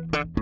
Música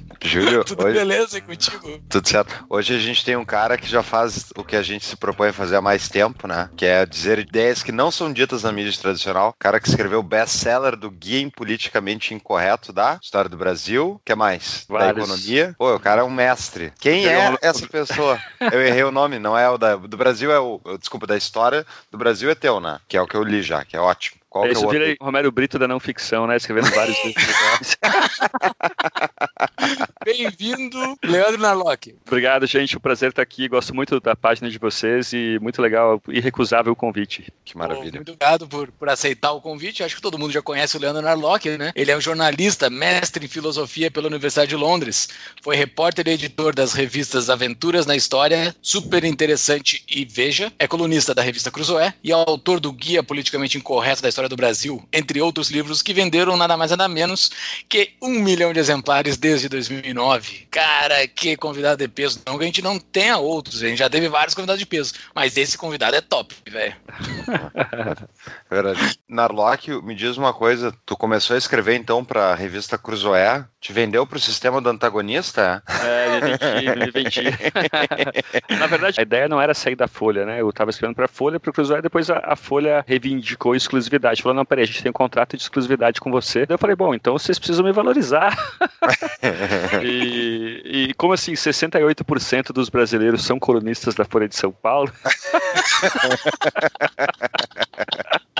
Júlio, Tudo hoje... beleza e contigo? Tudo certo. Hoje a gente tem um cara que já faz o que a gente se propõe a fazer há mais tempo, né? Que é dizer ideias que não são ditas na mídia tradicional. O cara que escreveu o best-seller do Guia Politicamente Incorreto da História do Brasil. O que mais? Vários. Da economia. Pô, o cara é um mestre. Quem Eu é não- essa pessoa? Eu errei o nome, não é o da, do Brasil, é o. Desculpa, da história do Brasil é teu, né? Que é o que eu li já, que é ótimo. Qual é Isso o outro? vira Romero Brito da não ficção, né? Escrevendo vários livros. Bem-vindo, Leandro Narlock. Obrigado, gente. O prazer estar aqui. Gosto muito da página de vocês e muito legal e recusável o convite. Que Pô, maravilha. muito obrigado por, por aceitar o convite. Acho que todo mundo já conhece o Leandro Narlock, né? Ele é um jornalista, mestre em filosofia pela Universidade de Londres. Foi repórter e editor das revistas Aventuras na História, Super Interessante e Veja. É colunista da revista Cruzoé e autor do Guia Politicamente Incorreto da História do Brasil, entre outros livros que venderam nada mais nada menos que um milhão de exemplares desde 2009. Cara, que convidado de peso. Não que a gente não tenha outros, a gente já teve vários convidados de peso, mas esse convidado é top, velho. É Verdade. Narlock, me diz uma coisa, tu começou a escrever então pra revista Cruzoé, te vendeu pro sistema do antagonista? É, me vendi, me vendi. Na verdade, a ideia não era sair da Folha, né? Eu estava escrevendo para a Folha, para o Cruzeiro, depois a, a Folha reivindicou exclusividade. Falou, não, peraí, a gente tem um contrato de exclusividade com você. Daí eu falei, bom, então vocês precisam me valorizar. e, e como assim, 68% dos brasileiros são colunistas da Folha de São Paulo?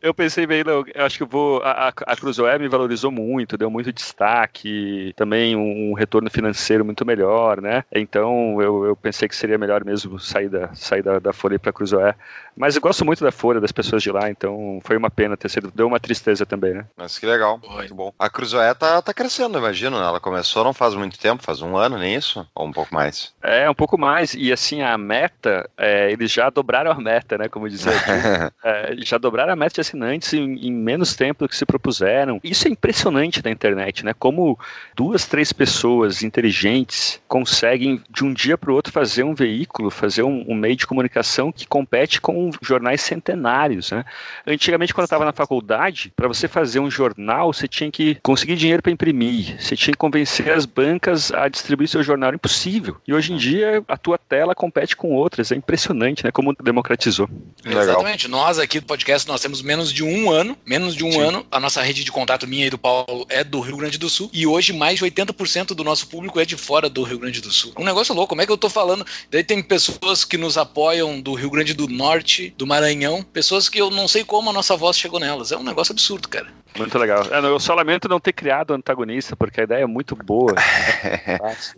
Eu pensei bem, não, eu acho que eu vou. A, a, a Cruzoé me valorizou muito, deu muito destaque, também um, um retorno financeiro muito melhor, né? Então eu, eu pensei que seria melhor mesmo sair da, sair da, da Folha para Cruzoé. Mas eu gosto muito da Folha, das pessoas de lá, então foi uma pena ter sido. Deu uma tristeza também, né? Mas que legal, Foi. muito bom. A Cruzoé tá, tá crescendo, imagino, né? Ela começou não faz muito tempo, faz um ano, nem isso? Ou um pouco mais? É, um pouco mais. E assim, a meta, é, eles já dobraram a meta, né? Como dizia aqui. É, já dobraram a meta de assinantes em, em menos tempo do que se propuseram. Isso é impressionante na internet, né? Como duas, três pessoas inteligentes conseguem de um dia para o outro fazer um veículo, fazer um, um meio de comunicação que compete com jornais centenários, né? Antigamente, quando eu estava na faculdade, para você fazer um jornal, você tinha que conseguir dinheiro para imprimir, você tinha que convencer as bancas a distribuir seu jornal. Era impossível. E hoje em dia, a tua tela compete com outras. É impressionante, né? Como democratizou. Legal. Exatamente. Nós aqui do podcast, nós temos menos de um ano, menos de um Sim. ano. A nossa rede de contato minha e do Paulo é do Rio Grande do Sul. E hoje mais de 80% do nosso público é de fora do Rio Grande do Sul. Um negócio louco. Como é que eu tô falando? Daí tem pessoas que nos apoiam do Rio Grande do Norte, do Maranhão. Pessoas que eu não sei como a nossa voz chegou nelas. É um negócio absurdo, cara. Muito legal. É, Eu só lamento não ter criado o antagonista, porque a ideia é muito boa.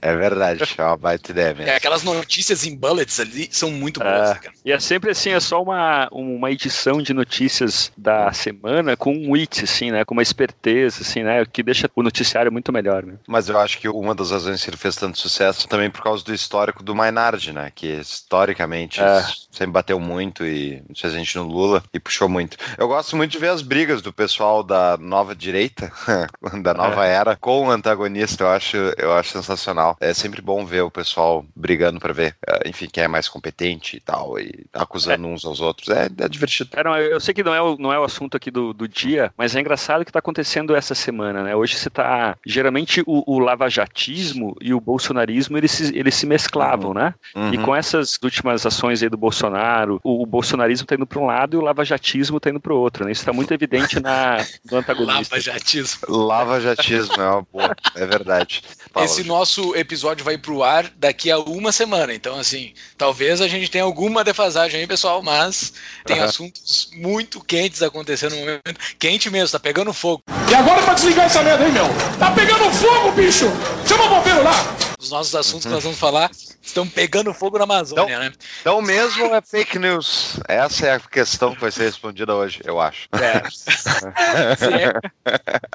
É verdade, é uma baita ideia mesmo. É, aquelas notícias em bullets ali são muito boas, É. cara. E é sempre assim, é só uma, uma edição de notícias da semana com um wit, assim, né? Com uma esperteza, assim, né? Que deixa o noticiário muito melhor, né? Mas eu acho que uma das razões que ele fez tanto sucesso também por causa do histórico do Maynard, né? Que historicamente É. sempre bateu muito e fez a gente no Lula e puxou muito. Eu gosto muito de ver as brigas do pessoal da nova direita, da nova era, com o antagonista. Eu acho, eu acho sensacional. É sempre bom ver o pessoal brigando pra ver, eh, enfim, quem é mais competente e tal, e acusando uns aos outros. É, é divertido. É, não, eu sei que não é o, não é o assunto aqui do, do dia, mas é engraçado o que está acontecendo essa semana, né? Hoje você tá. Geralmente o, o lavajatismo e o bolsonarismo eles se, eles se mesclavam, né? E Uhum. com essas últimas ações aí do Bolsonaro, o, o bolsonarismo tá indo para um lado e o lavajatismo tá indo para o outro, né? Isso está muito evidente na, antagonista. Lava jatismo. Lava jatismo é uma boa, é verdade. Fala, Esse Ju. nosso episódio vai pro ar daqui a uma semana. Então, assim, talvez a gente tenha alguma defasagem aí, pessoal, mas tem Aham. assuntos muito quentes acontecendo no momento. Quente mesmo, tá pegando fogo. E agora é pra desligar essa merda aí, meu. Tá pegando fogo, bicho! Chama o bombeiro lá! Os nossos assuntos que nós vamos falar estão pegando fogo na Amazônia, Então- né? Então mesmo é fake news. Essa é a questão que vai ser respondida hoje, eu acho. É. Se é,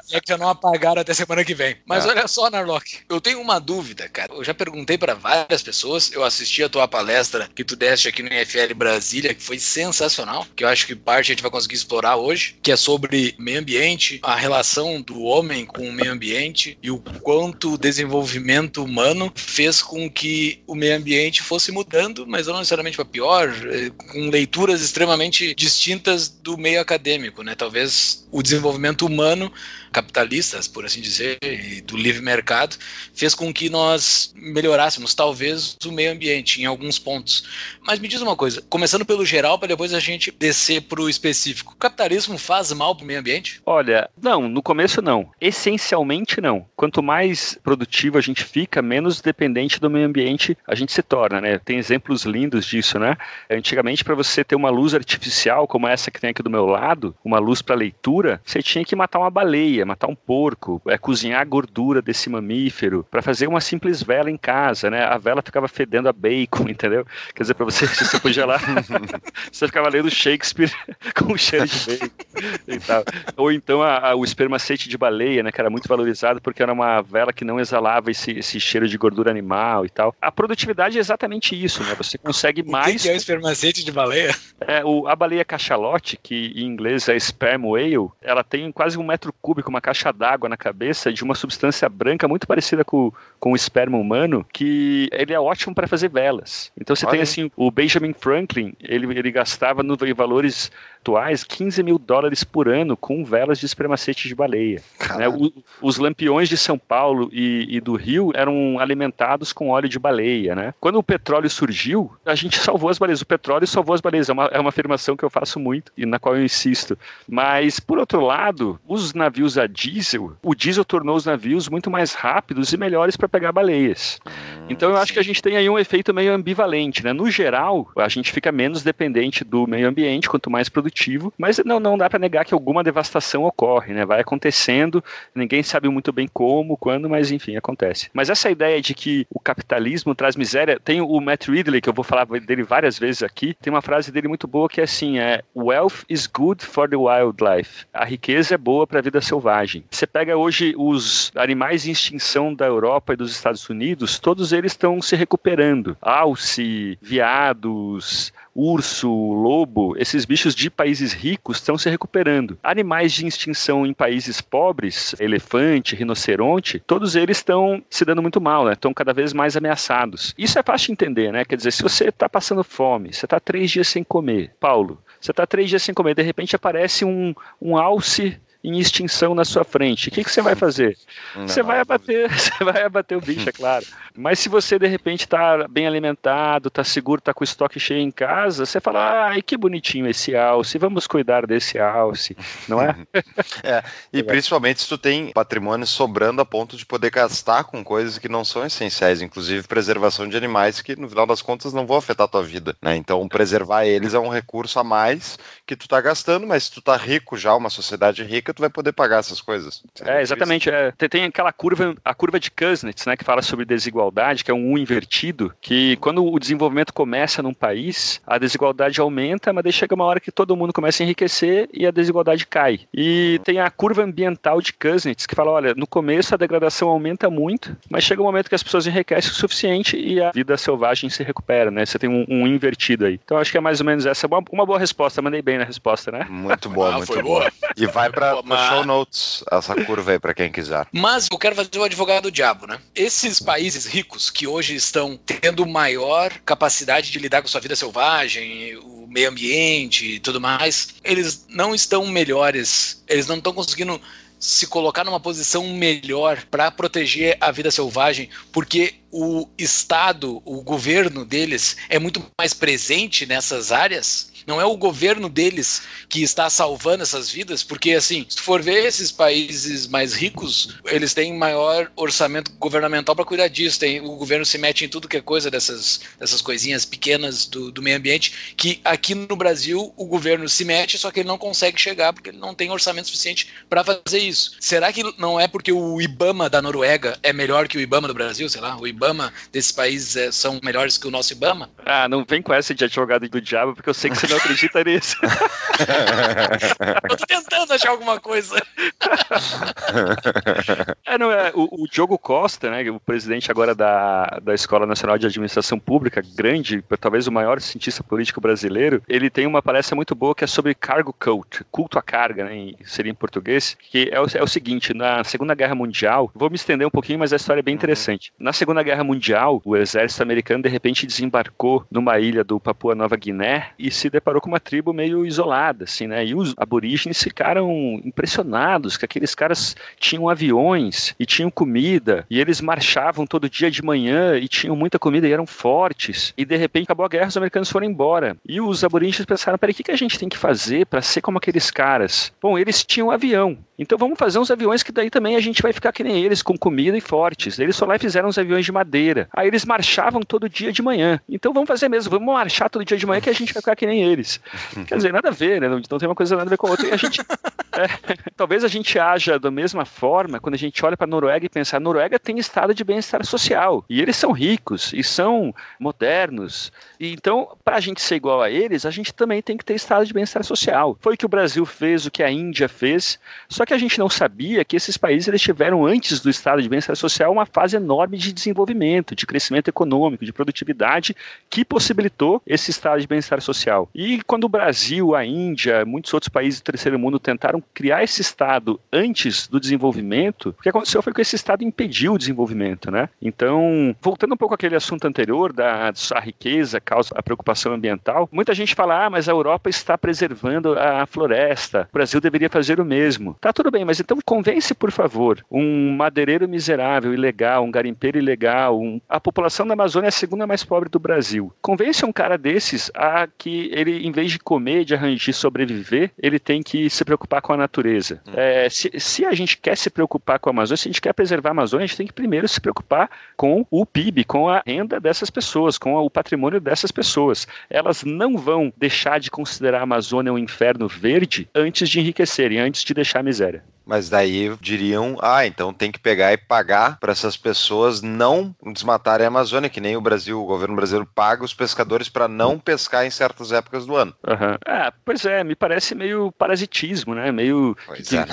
se é que já não apagaram até semana que vem. Mas É. olha só, Narlock, eu tenho uma dúvida, cara. Eu já perguntei pra várias pessoas, eu assisti a tua palestra que tu deste aqui no NFL Brasília, que foi sensacional, que eu acho que parte a gente vai conseguir explorar hoje, que é sobre meio ambiente, a relação do homem com o meio ambiente e o quanto o desenvolvimento humano fez com que o meio ambiente fosse mudando, mas não necessariamente para pior, eh, com leituras extremamente distintas do meio acadêmico, né? Talvez o desenvolvimento humano capitalistas, por assim dizer, e do livre mercado, fez com que nós melhorássemos, talvez, o meio ambiente em alguns pontos. Mas me diz uma coisa, começando pelo geral, para depois a gente descer para o específico. O capitalismo faz mal para o meio ambiente? Olha, não, no começo não. Essencialmente não. Quanto mais produtivo a gente fica, menos dependente do meio ambiente a gente se torna, né? Tem exemplos lindos disso, né? Antigamente, para você ter uma luz artificial como essa que tem aqui do meu lado, uma luz para leitura, você tinha que matar uma baleia, matar um porco, é, cozinhar a gordura desse mamífero para fazer uma simples vela em casa, né? A vela ficava fedendo a bacon, entendeu? Quer dizer, para você, você podia lá, você ficava lendo Shakespeare com cheiro de bacon e tal. Ou então a- a- o espermacete de baleia, né, que era muito valorizado porque era uma vela que não exalava esse, esse cheiro de gordura animal e tal. A produtividade é exatamente isso, né? Você consegue O que mais. que é o espermacete de baleia? É, o, a baleia cachalote, que em inglês é sperm whale, ela tem quase um metro cúbico, uma caixa d'água na cabeça de uma substância branca muito parecida com, com o esperma humano, que ele é ótimo para fazer velas. Então você Olha tem assim, o Benjamin Franklin, ele, ele gastava no, em valores atuais 15 mil dólares por ano com velas de espermacete de baleia. né? O- os lampiões de São Paulo e, e do Rio eram alimentados com óleo de baleia, né? Quando o petróleo surgiu, a gente salvou as baleias. O petróleo salvou as baleias. É uma, é uma afirmação que eu faço muito e na qual eu insisto. Mas, por outro lado, os navios a diesel, o diesel tornou os navios muito mais rápidos e melhores para pegar baleias. Então eu acho que a gente tem aí um efeito meio ambivalente, né? No geral, a gente fica menos dependente do meio ambiente, quanto mais produtivo, mas não, não dá para negar que alguma devastação ocorre, né? Vai acontecendo, ninguém sabe muito bem como, quando, mas enfim, acontece. Mas essa ideia de que o capitalismo traz miséria, tem o Matt Ridley, que eu vou falar dele várias vezes aqui, tem uma frase dele muito boa que é assim, é Wealth is good for the wildlife. A riqueza é boa para a vida selvagem. Você pega hoje os animais em extinção da Europa e dos Estados Unidos, todos eles estão se recuperando. Alce, viados, urso, lobo, esses bichos de países ricos estão se recuperando. Animais de extinção em países pobres, elefante, rinoceronte, todos eles estão se dando muito mal, né? Estão cada vez mais ameaçados. Isso é fácil de entender, né? Quer dizer, se você está passando fome, você está três dias sem comer, Paulo, você está três dias sem comer, de repente aparece um, um alce em extinção na sua frente. O que, que você vai fazer? Você vai abater, você vai abater o bicho, é claro. Mas se você de repente está bem alimentado, está seguro, está com o estoque cheio em casa, você fala, ai que bonitinho esse alce, vamos cuidar desse alce, não é? É, e principalmente se tu tem patrimônio sobrando a ponto de poder gastar com coisas que não são essenciais, inclusive preservação de animais que no final das contas não vão afetar a tua vida, né? Então preservar eles é um recurso a mais que tu tá gastando, mas se tu tá rico já, uma sociedade rica, tu vai poder pagar essas coisas. É, exatamente. É. Tem, tem aquela curva, a curva de Kuznets, né, que fala sobre desigualdade, que é um U invertido, que quando o desenvolvimento começa num país, a desigualdade aumenta, mas daí chega uma hora que todo mundo começa a enriquecer e a desigualdade cai. E tem a curva ambiental de Kuznets, que fala, olha, no começo a degradação aumenta muito, mas chega um momento que as pessoas enriquecem o suficiente e a vida selvagem se recupera, né? Você tem um, um invertido aí. Então acho que é mais ou menos essa. Uma, uma boa resposta, mandei bem na resposta, né? Muito boa, Ah, muito foi boa. boa. E vai para Mas- show notes essa curva aí para quem quiser. Mas eu quero fazer o advogado do diabo, né? Esses países ricos que hoje estão tendo maior capacidade de lidar com sua vida selvagem, o meio ambiente e tudo mais, eles não estão melhores, eles não estão conseguindo se colocar numa posição melhor para proteger a vida selvagem, porque o Estado, o governo deles é muito mais presente nessas áreas. Não é o governo deles que está salvando essas vidas, porque assim, se tu for ver esses países mais ricos, eles têm maior orçamento governamental para cuidar disso. Tem, o governo se mete em tudo que é coisa dessas, dessas coisinhas pequenas do, do meio ambiente, que aqui no Brasil o governo se mete, só que ele não consegue chegar porque ele não tem orçamento suficiente para fazer isso. Será que não é porque o IBAMA da Noruega é melhor que o IBAMA do Brasil? Sei lá, o IBAMA desses países é, são melhores que o nosso IBAMA? Ah, não vem com essa de advogado do diabo, porque eu sei que você não acredita nisso. eu tô tentando achar alguma coisa. é, não é, o, o Diogo Costa, né, o presidente agora da, da Escola Nacional de Administração Pública, grande, talvez o maior cientista político brasileiro, ele tem uma palestra muito boa que é sobre cargo cult, culto à carga, né, seria em português, que é o, é o seguinte, na Segunda Guerra Mundial, vou me estender um pouquinho, mas a história é bem uhum. interessante. Na Segunda Guerra Mundial, o exército americano de repente desembarcou numa ilha do Papua Nova Guiné e se deparou com uma tribo meio isolada, assim, né, e os aborígenes ficaram impressionados que aqueles caras tinham aviões e tinham comida e eles marchavam todo dia de manhã e tinham muita comida e eram fortes. E de repente acabou a guerra, os americanos foram embora. E os aborígenes pensaram: peraí, o que, que a gente tem que fazer para ser como aqueles caras? Bom, eles tinham avião. Então vamos fazer uns aviões que daí também a gente vai ficar que nem eles, com comida e fortes. Eles só lá fizeram uns aviões de madeira. Aí eles marchavam todo dia de manhã. Então vamos fazer mesmo, vamos marchar todo dia de manhã que a gente vai ficar que nem eles. Quer dizer, nada a ver, né? Então tem uma coisa nada a ver com a outra. E a gente. É, talvez a gente haja da mesma forma quando a gente olha para a Noruega e pensa: a Noruega tem estado de bem-estar social. E eles são ricos e são modernos. E então, para a gente ser igual a eles, a gente também tem que ter estado de bem-estar social. Foi o que o Brasil fez, o que a Índia fez. Só que que a gente não sabia que esses países eles tiveram antes do estado de bem-estar social uma fase enorme de desenvolvimento, de crescimento econômico, de produtividade que possibilitou esse estado de bem-estar social. E quando o Brasil, a Índia, muitos outros países do terceiro mundo tentaram criar esse estado antes do desenvolvimento, o que aconteceu foi que esse estado impediu o desenvolvimento, né? Então, voltando um pouco àquele assunto anterior da a riqueza causa a preocupação ambiental, muita gente fala: "Ah, mas a Europa está preservando a floresta. O Brasil deveria fazer o mesmo". Tá tudo bem, mas então convence, por favor, um madeireiro miserável, ilegal, um garimpeiro ilegal, um... a população da Amazônia é a segunda mais pobre do Brasil. Convence um cara desses a que ele, em vez de comer, de arranjar sobreviver, ele tem que se preocupar com a natureza. Hum. É, se, se a gente quer se preocupar com a Amazônia, se a gente quer preservar a Amazônia, a gente tem que primeiro se preocupar com o PIB, com a renda dessas pessoas, com o patrimônio dessas pessoas. Elas não vão deixar de considerar a Amazônia um inferno verde antes de enriquecerem, antes de deixar a miséria. miséria. Mas daí diriam, ah, então tem que pegar e pagar para essas pessoas não desmatarem a Amazônia, que nem o Brasil, o governo brasileiro paga os pescadores para não pescar em certas épocas do ano. Uhum. Ah, pois é, me parece meio parasitismo, né? Meio pois que, é. que,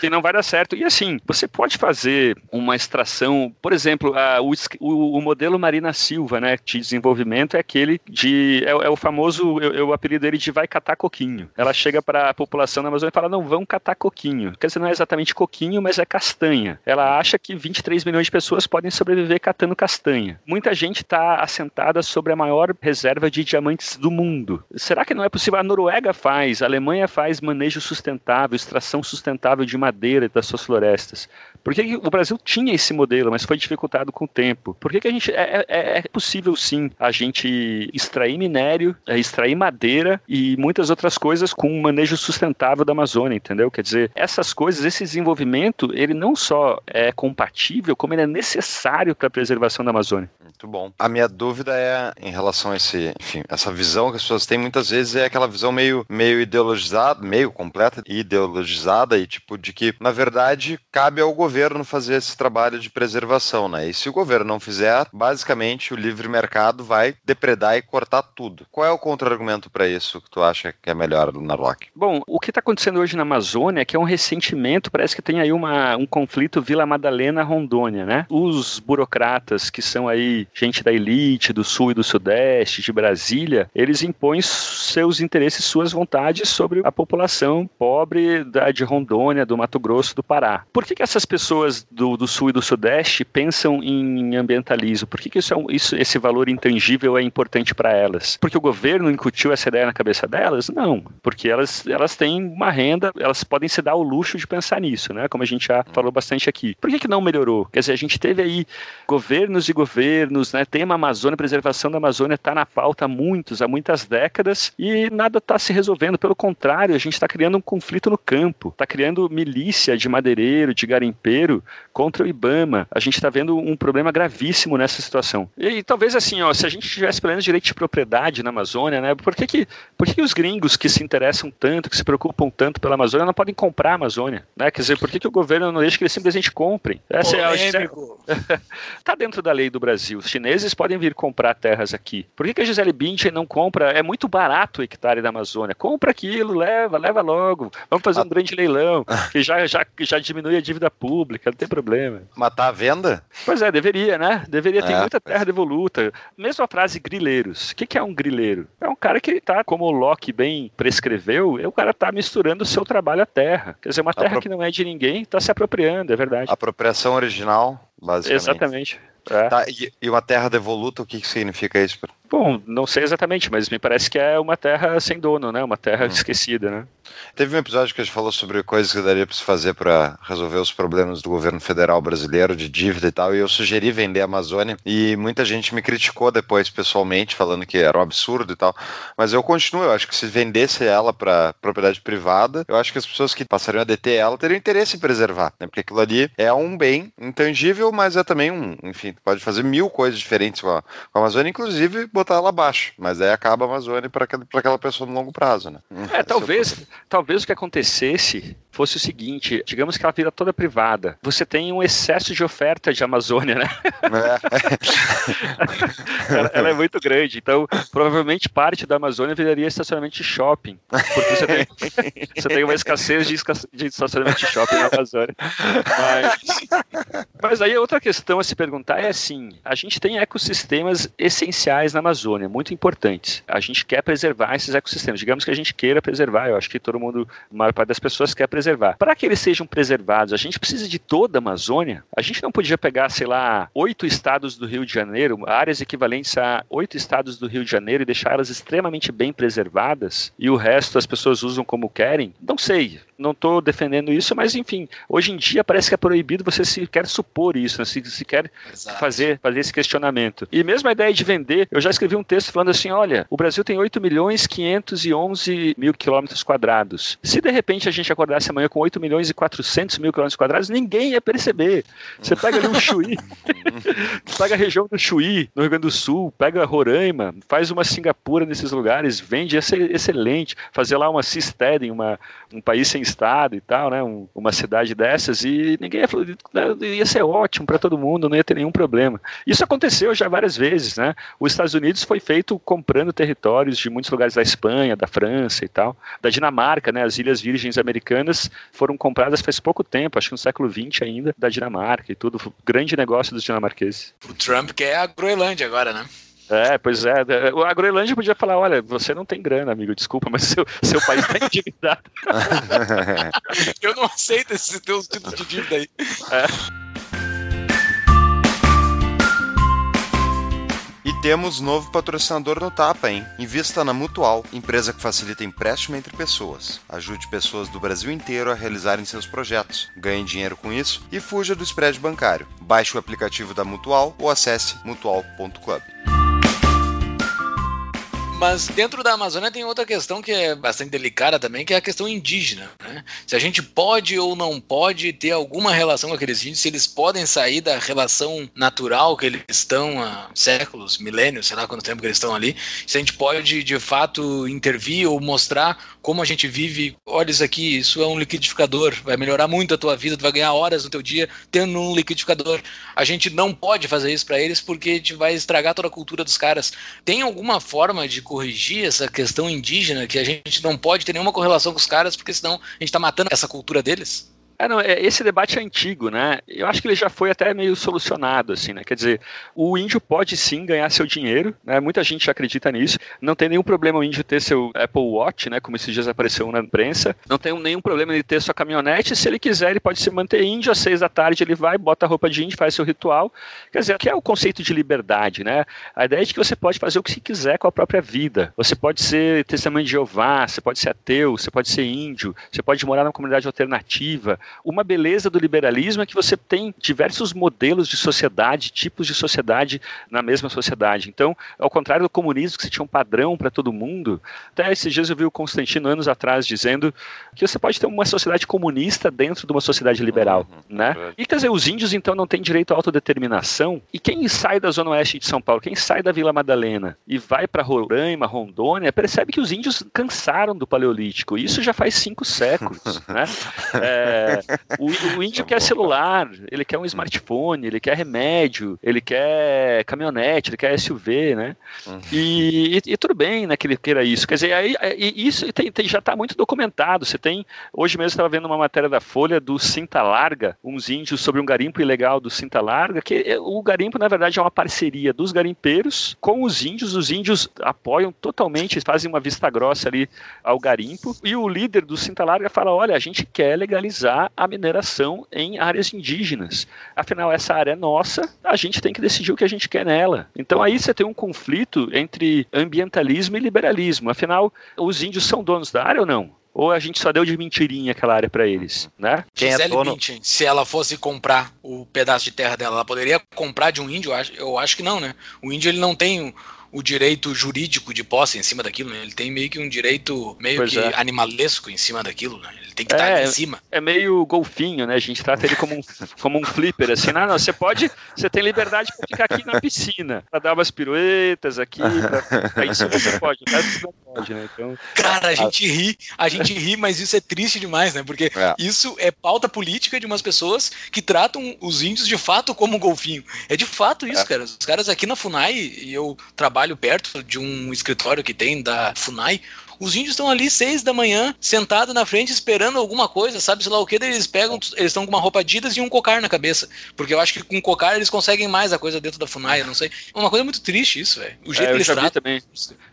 que, não vai dar certo. E assim, você pode fazer uma extração, por exemplo, a, o, o, o, modelo Marina Silva, né, de desenvolvimento é aquele de é, é o famoso, eu, eu apelido ele de vai catar coquinho. Ela chega para a população da Amazônia e fala não, vão catar coquinho. Quer dizer, não é exatamente coquinho, mas é castanha. Ela acha que 23 milhões de pessoas podem sobreviver catando castanha. Muita gente está assentada sobre a maior reserva de diamantes do mundo. Será que não é possível? A Noruega faz, a Alemanha faz manejo sustentável, extração sustentável de madeira das suas florestas. Por que, o Brasil tinha esse modelo, mas foi dificultado com o tempo? Por que, que a gente. É, é, é possível sim a gente extrair minério, é, extrair madeira e muitas outras coisas com um manejo sustentável da Amazônia, entendeu? Quer dizer, essas coisas, esse desenvolvimento, ele não só é compatível, como ele é necessário para a preservação da Amazônia. Muito bom. A minha dúvida é em relação a esse, enfim, essa visão que as pessoas têm muitas vezes é aquela visão meio, meio ideologizada, meio completa ideologizada e tipo de que, na verdade, cabe ao governo fazer esse trabalho de preservação, né? E se o governo não fizer, basicamente o livre mercado vai depredar e cortar tudo. Qual é o contra-argumento para isso que tu acha que é melhor, Narlock? Bom, o que está acontecendo hoje na Amazônia é que é um ressentimento, parece que tem aí uma, um conflito Vila Madalena-Rondônia, né? Os burocratas que são aí gente da elite, do sul e do sudeste, de Brasília, eles impõem seus interesses, suas vontades sobre a população pobre da, de Rondônia, do Mato Grosso, do Pará. Por que, que essas pessoas do, do sul e do sudeste pensam em ambientalismo? Por que, que isso, é um, isso esse valor intangível é importante para elas? Porque o governo incutiu essa ideia na cabeça delas? Não, porque elas, elas têm uma renda, elas podem se dar o luxo de pensar nisso, né? Como a gente já falou bastante aqui. Por que, que não melhorou? Quer dizer, a gente teve aí governos e governos anos, né? Tema Amazônia, preservação da Amazônia está na pauta há muitos, há muitas décadas e nada está se resolvendo. Pelo contrário, a gente está criando um conflito no campo, está criando milícia de madeireiro, de garimpeiro contra o IBAMA. A gente está vendo um problema gravíssimo nessa situação. E, e, talvez assim, ó, se a gente tivesse pelo menos direito de propriedade na Amazônia, né? Por que, que, por que, que os gringos que se interessam tanto, que se preocupam tanto pela Amazônia, não podem comprar a Amazônia? Né? Quer dizer, por que, que o governo não deixa que eles simplesmente comprem? Essa Polêmico. é Está dentro da lei do Brasil. Os chineses podem vir comprar terras aqui. Por que, que a Gisele Bündchen não compra? É muito barato o hectare da Amazônia. Compra aquilo, leva, leva logo. Vamos fazer um grande leilão, que já, já, já diminui a dívida pública, não tem problema. Matar tá a venda? Pois é, deveria, né? Deveria ter é, muita terra devoluta. Mesmo a frase grileiros. O que, que é um grileiro? É um cara que tá, como o Locke bem prescreveu, é o cara tá misturando o seu trabalho à terra. Quer dizer, uma terra Apro... que não é de ninguém, tá se apropriando, é verdade. Apropriação original, basicamente. Exatamente. É. Tá, e, e, uma terra devoluta, o que, que significa isso? Bom, não sei exatamente, mas me parece que é uma terra sem dono, né? Uma terra hum. esquecida, né? Teve um episódio que a gente falou sobre coisas que daria para se fazer para resolver os problemas do governo federal brasileiro de dívida e tal, e eu sugeri vender a Amazônia e muita gente me criticou depois pessoalmente, falando que era um absurdo e tal. Mas eu continuo, eu acho que se vendesse ela para propriedade privada, eu acho que as pessoas que passariam a deter ela teriam interesse em preservar, né? Porque aquilo ali é um bem intangível, mas é também um, enfim, pode fazer mil coisas diferentes com a, com a Amazônia, inclusive botar ela abaixo. Mas aí acaba a Amazônia para aquela, pessoa no longo prazo, né? É, talvez, é talvez o que acontecesse fosse o seguinte: digamos que ela vira toda privada. Você tem um excesso de oferta de Amazônia, né? É. ela, ela, é muito grande, então provavelmente parte da Amazônia viraria estacionamento de shopping. Porque você tem, você tem uma escassez de, de estacionamento de shopping na Amazônia. Mas, mas aí outra questão a se perguntar é assim: a gente tem ecossistemas essenciais na Amazônia, muito importantes. A gente quer preservar esses ecossistemas. Digamos que a gente queira preservar, eu acho que todo mundo, a maior parte das pessoas quer preservar. Para que eles sejam preservados, a gente precisa de toda a Amazônia. A gente não podia pegar, sei lá, oito estados do Rio de Janeiro, áreas equivalentes a oito estados do Rio de Janeiro e deixar elas extremamente bem preservadas e o resto as pessoas usam como querem? Não sei não estou defendendo isso, mas enfim, hoje em dia parece que é proibido você sequer supor isso, né? se, sequer fazer, fazer esse questionamento. E mesmo a ideia de vender, eu já escrevi um texto falando assim: olha, o Brasil tem 8 milhões 511 mil quilômetros quadrados. Se de repente a gente acordasse amanhã com 8 milhões e 400 mil quilômetros quadrados, ninguém ia perceber. Você pega ali um Chuí, pega a região do Chuí, no Rio Grande do Sul, pega Roraima, faz uma Singapura nesses lugares, vende, ia ser excelente. Fazer lá uma Seasteading, uma, um país sem estado e tal, né? Um, uma cidade dessas e ninguém ia, né, ia ser ótimo para todo mundo, não ia ter nenhum problema. Isso aconteceu já várias vezes, né? Os Estados Unidos foi feito comprando territórios de muitos lugares da Espanha, da França e tal, da Dinamarca, né? As Ilhas Virgens Americanas foram compradas faz pouco tempo, acho que no século XX ainda, da Dinamarca e tudo, grande negócio dos dinamarqueses. O Trump quer a Groenlândia agora, né? É, pois é. A Groenlândia podia falar: olha, você não tem grana, amigo, desculpa, mas seu, seu país está endividado. Eu não aceito esses teus tipos de dívida aí. É. temos novo patrocinador no Tapa, hein? Invista na Mutual, empresa que facilita empréstimo entre pessoas. Ajude pessoas do Brasil inteiro a realizarem seus projetos. Ganhe dinheiro com isso e fuja do spread bancário. Baixe o aplicativo da Mutual ou acesse mutual.club. Mas dentro da Amazônia tem outra questão que é bastante delicada também, que é a questão indígena. Né? Se a gente pode ou não pode ter alguma relação com aqueles índios, se eles podem sair da relação natural que eles estão há séculos, milênios, sei lá quanto tempo que eles estão ali, se a gente pode de fato intervir ou mostrar como a gente vive. Olha isso aqui, isso é um liquidificador, vai melhorar muito a tua vida, tu vai ganhar horas no teu dia tendo um liquidificador. A gente não pode fazer isso para eles porque a gente vai estragar toda a cultura dos caras. Tem alguma forma de corrigir essa questão indígena, que a gente não pode ter nenhuma correlação com os caras, porque senão a gente está matando essa cultura deles? É, não, é, esse debate é antigo, né? Eu acho que ele já foi até meio solucionado, assim, né? Quer dizer, o índio pode sim ganhar seu dinheiro, né? Muita gente acredita nisso. Não tem nenhum problema o índio ter seu Apple Watch, né? Como esses dias apareceu na imprensa. Não tem nenhum problema ele ter sua caminhonete. Se ele quiser, ele pode se manter índio. Às seis da tarde ele vai, bota a roupa de índio, faz seu ritual. Quer dizer, que é o conceito de liberdade, né? A ideia é de que você pode fazer o que você quiser com a própria vida. Você pode ser testemunho de Jeová, você pode ser ateu, você pode ser índio, você pode morar numa comunidade alternativa uma beleza do liberalismo é que você tem diversos modelos de sociedade, tipos de sociedade na mesma sociedade. Então, ao contrário do comunismo, que você tinha um padrão para todo mundo, até esses dias eu vi o Constantino anos atrás dizendo que você pode ter uma sociedade comunista dentro de uma sociedade liberal, uhum, né? É e quer dizer, os índios então não têm direito à autodeterminação. E quem sai da zona oeste de São Paulo, quem sai da Vila Madalena e vai para Roraima, Rondônia, percebe que os índios cansaram do Paleolítico. Isso já faz cinco séculos, né? É, o, o, índio quer celular, ele quer um smartphone, ele quer remédio, ele quer caminhonete, ele quer SUV, né? Uhum. E, e, e tudo bem, né, que ele queira isso. Quer dizer, aí, isso tem, tem, já está muito documentado. Você tem, hoje mesmo estava vendo uma matéria da Folha do Cinta Larga, uns índios sobre um garimpo ilegal do Cinta Larga, que é, o garimpo, na verdade, é uma parceria dos garimpeiros com os índios. Os índios apoiam totalmente, fazem uma vista grossa ali ao garimpo. E o líder do Cinta Larga fala: olha, a gente quer legalizar a mineração em áreas indígenas. Afinal, essa área é nossa, a gente tem que decidir o que a gente quer nela. Então aí você tem um conflito entre ambientalismo e liberalismo. Afinal, os índios são donos da área ou não? Ou a gente só deu de mentirinha aquela área para eles, né? Quem é dono... Bündchen, se ela fosse comprar o pedaço de terra dela, ela poderia comprar de um índio? Eu acho, eu acho que não, né? O índio ele não tem o direito jurídico de posse em cima daquilo, né? Ele tem meio que um direito meio pois que é. animalesco em cima daquilo, né? Ele tem que estar é, em cima. É meio golfinho, né? A gente trata ele como um, como um flipper, assim. Não, não, você pode, você tem liberdade para ficar aqui na piscina, para dar umas piruetas aqui, pra, aí sim você pode, o resto não pode, né? Então, Cara, a gente ri, a gente ri, mas isso é triste demais, né? Porque é. isso é pauta política de umas pessoas que tratam os índios de fato como um golfinho. É de fato isso, é. cara. Os caras aqui na FUNAI, e eu trabalho perto de um escritório que tem da FUNAI, os índios estão ali seis da manhã, sentados na frente, esperando alguma coisa, sabe? Sei lá o que, eles pegam, eles estão com uma roupa Adidas e um cocar na cabeça. Porque eu acho que com cocar eles conseguem mais a coisa dentro da FUNAI, eu não sei. É uma coisa muito triste isso, velho. O jeito é, que eles já tratam. também.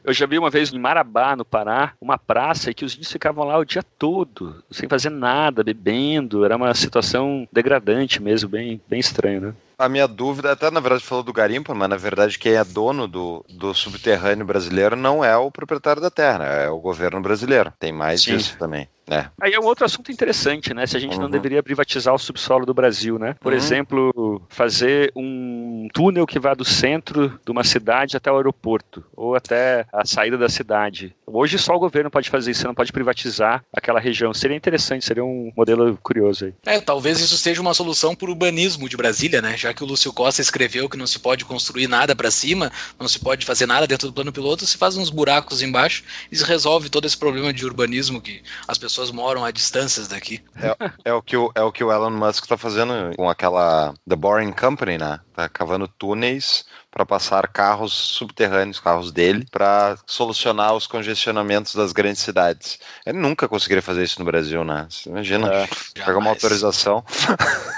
Eu já vi uma vez em Marabá, no Pará, uma praça e que os índios ficavam lá o dia todo, sem fazer nada, bebendo. Era uma situação degradante mesmo, bem, bem estranho, né? A minha dúvida, até na verdade falou do garimpo, mas na verdade quem é dono do, do subterrâneo brasileiro não é o proprietário da terra, é o governo brasileiro. Tem mais Sim. disso também. É. Aí é um outro assunto interessante, né? Se a gente uhum. não deveria privatizar o subsolo do Brasil, né? Por uhum. exemplo, fazer um túnel que vá do centro de uma cidade até o aeroporto, ou até a saída da cidade. Hoje só o governo pode fazer isso, você não pode privatizar aquela região. Seria interessante, seria um modelo curioso aí. É, talvez isso seja uma solução para o urbanismo de Brasília, né? Já que o Lúcio Costa escreveu que não se pode construir nada para cima, não se pode fazer nada dentro do plano piloto, se faz uns buracos embaixo e se resolve todo esse problema de urbanismo que as pessoas moram a distâncias daqui. É, é, o, que o, é o que o Elon Musk está fazendo com aquela The Boring Company, né? Tá cavando túneis para passar carros subterrâneos, carros dele, para solucionar os congestionamentos das grandes cidades. Ele nunca conseguiria fazer isso no Brasil, né? Você imagina, é, pegar uma autorização.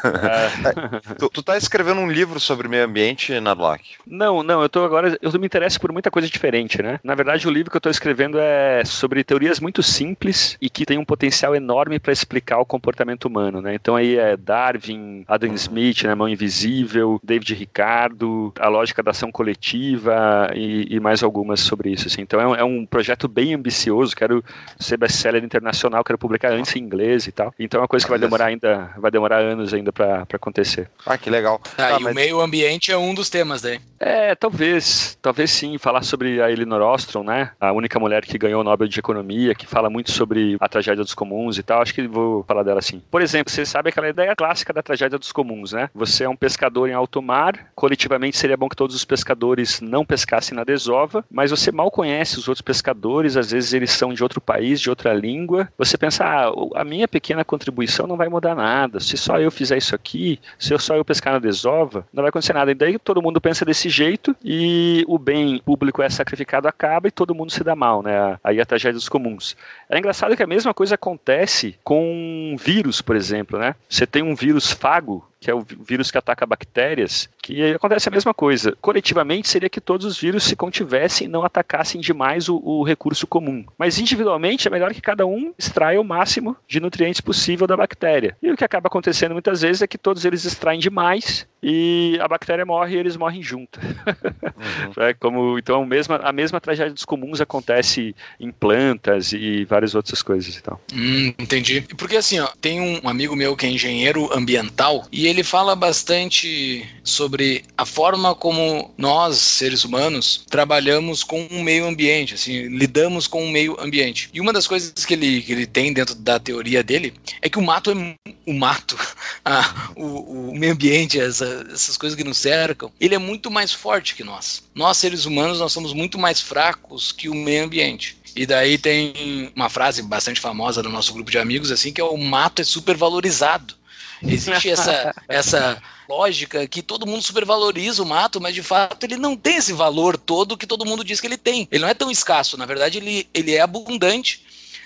É. tu, tu tá escrevendo um livro sobre meio ambiente, Nadlock? Não, não, eu tô agora, eu me interesso por muita coisa diferente, né? Na verdade, o livro que eu tô escrevendo é sobre teorias muito simples e que tem um potencial enorme para explicar o comportamento humano, né? Então aí é Darwin, Adam Smith, né, Mão Invisível, David Ricardo, a lógica da ação coletiva e, e mais algumas sobre isso. Assim. Então é um, é um, projeto bem ambicioso, quero ser best-seller internacional, quero publicar antes em inglês e tal. Então é uma coisa que vai demorar ainda, vai demorar anos ainda para acontecer. Ah, que legal. Ah, ah, e mas... o meio ambiente é um dos temas daí. É, talvez, talvez sim, falar sobre a Elinor Ostrom, né, a única mulher que ganhou o Nobel de Economia, que fala muito sobre a tragédia dos comuns e tal, acho que vou falar dela assim. Por exemplo, você sabe aquela ideia clássica da tragédia dos comuns, né? Você é um pescador em alto mar, coletivamente seria bom que todos os pescadores não pescassem na desova, mas você mal conhece os outros pescadores, às vezes eles são de outro país, de outra língua. Você pensa, ah, a minha pequena contribuição não vai mudar nada. Se só eu fizer isso aqui, se eu só eu pescar na desova, não vai acontecer nada. E daí todo mundo pensa desse jeito e o bem público é sacrificado acaba e todo mundo se dá mal, né? Aí a tragédia dos comuns. É engraçado que a mesma coisa acontece com vírus, por exemplo, né? Você tem um vírus fago que é o vírus que ataca bactérias, que acontece a mesma coisa. Coletivamente seria que todos os vírus se contivessem e não atacassem demais o, o, recurso comum. Mas individualmente é melhor que cada um extraia o máximo de nutrientes possível da bactéria. E o que acaba acontecendo muitas vezes é que todos eles extraem demais e a bactéria morre e eles morrem junto. Uhum. é como, então a mesma, a mesma tragédia dos comuns acontece em plantas e várias outras coisas e tal. Hum, entendi. Porque assim, ó, tem um amigo meu que é engenheiro ambiental e ele fala bastante sobre a forma como nós, seres humanos, trabalhamos com o meio ambiente, assim, lidamos com o meio ambiente. E uma das coisas que ele, que ele tem dentro da teoria dele é que o mato é o mato, ah, o, o meio ambiente, essa, essas coisas que nos cercam, ele é muito mais forte que nós. Nós, seres humanos, nós somos muito mais fracos que o meio ambiente. E daí tem uma frase bastante famosa do nosso grupo de amigos, assim, que é o mato é super valorizado. Existe essa, essa lógica que todo mundo supervaloriza o mato, mas de fato ele não tem esse valor todo que todo mundo diz que ele tem. Ele não é tão escasso, na verdade ele, ele é abundante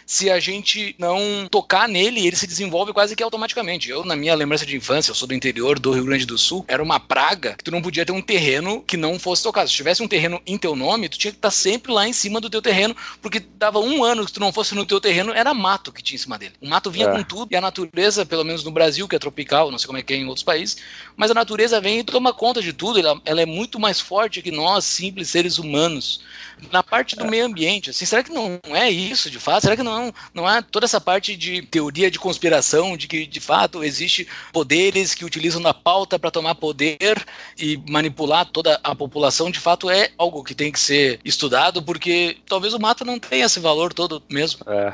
se a gente não tocar nele, ele se desenvolve quase que automaticamente. Eu, na minha lembrança de infância, eu sou do interior do Rio Grande do Sul, era uma praga que tu não podia ter um terreno que não fosse tocado. Se tivesse um terreno em teu nome, tu tinha que estar sempre lá em cima do teu terreno, porque dava um ano que tu não fosse no teu terreno, era mato que tinha em cima dele. O mato vinha é. com tudo, e a natureza, pelo menos no Brasil, que é tropical, não sei como é que é em outros países, mas a natureza vem e toma conta de tudo, ela, ela é muito mais forte que nós, simples seres humanos. Na parte do é. meio ambiente, assim, será que não é isso de fato? Será que não, não há toda essa parte de teoria de conspiração, de que de fato existe poderes que utilizam na pauta para tomar poder e manipular toda a população? De fato, é algo que tem que ser estudado, porque talvez o mato não tenha esse valor todo mesmo. É,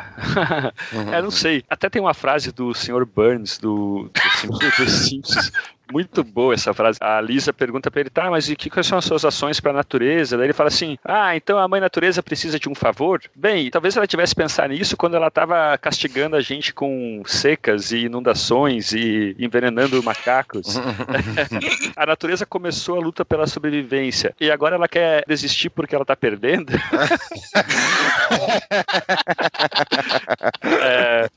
é não sei. Até tem uma frase do Sr. Burns, do, do Simpsons, muito boa essa frase. A Lisa pergunta para ele, tá, mas e que, quais são as suas ações para a natureza? Daí ele fala assim, ah, então a mãe natureza precisa de um favor? Bem, talvez ela tivesse pensado nisso quando ela estava castigando a gente com secas e inundações e envenenando macacos. a natureza começou a luta pela sobrevivência e agora ela quer desistir porque ela está perdendo. é,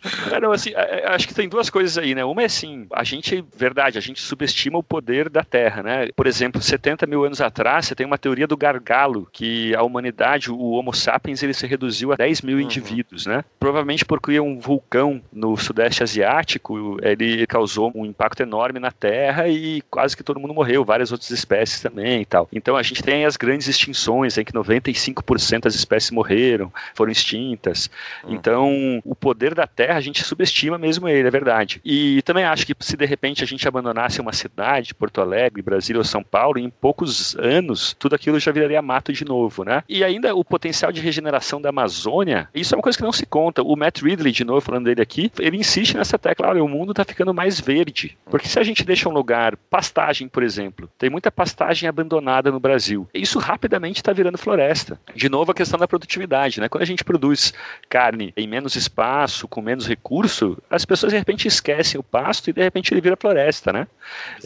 não, assim, é, é, acho que tem duas coisas aí, né? Uma é assim, a gente, verdade, a gente subestima o poder da Terra, né? Por exemplo, 70 mil anos atrás, você tem uma teoria do gargalo, que a humanidade, o Homo sapiens, ele se reduziu a 10 mil uhum. indivíduos, né? Provavelmente porque um vulcão no Sudeste Asiático, ele causou um impacto enorme na Terra e quase que todo mundo morreu, várias outras espécies também e tal. Então a gente tem as grandes extinções, em que 95% das espécies morreram, foram extintas. Uhum. Então, o poder da Terra, a gente subestima mesmo ele, é verdade. E também acho que se de repente a gente abandonasse uma uma cidade, Porto Alegre, Brasília ou São Paulo, em poucos anos, tudo aquilo já viraria mato de novo, né? E ainda o potencial de regeneração da Amazônia, isso é uma coisa que não se conta. O Matt Ridley, de novo, falando dele aqui, ele insiste nessa tecla, olha, o mundo está ficando mais verde. Porque se a gente deixa um lugar, pastagem, por exemplo, tem muita pastagem abandonada no Brasil. Isso rapidamente está virando floresta. De novo, a questão da produtividade, né? Quando a gente produz carne em menos espaço, com menos recurso, as pessoas de repente esquecem o pasto e de repente ele vira floresta, né?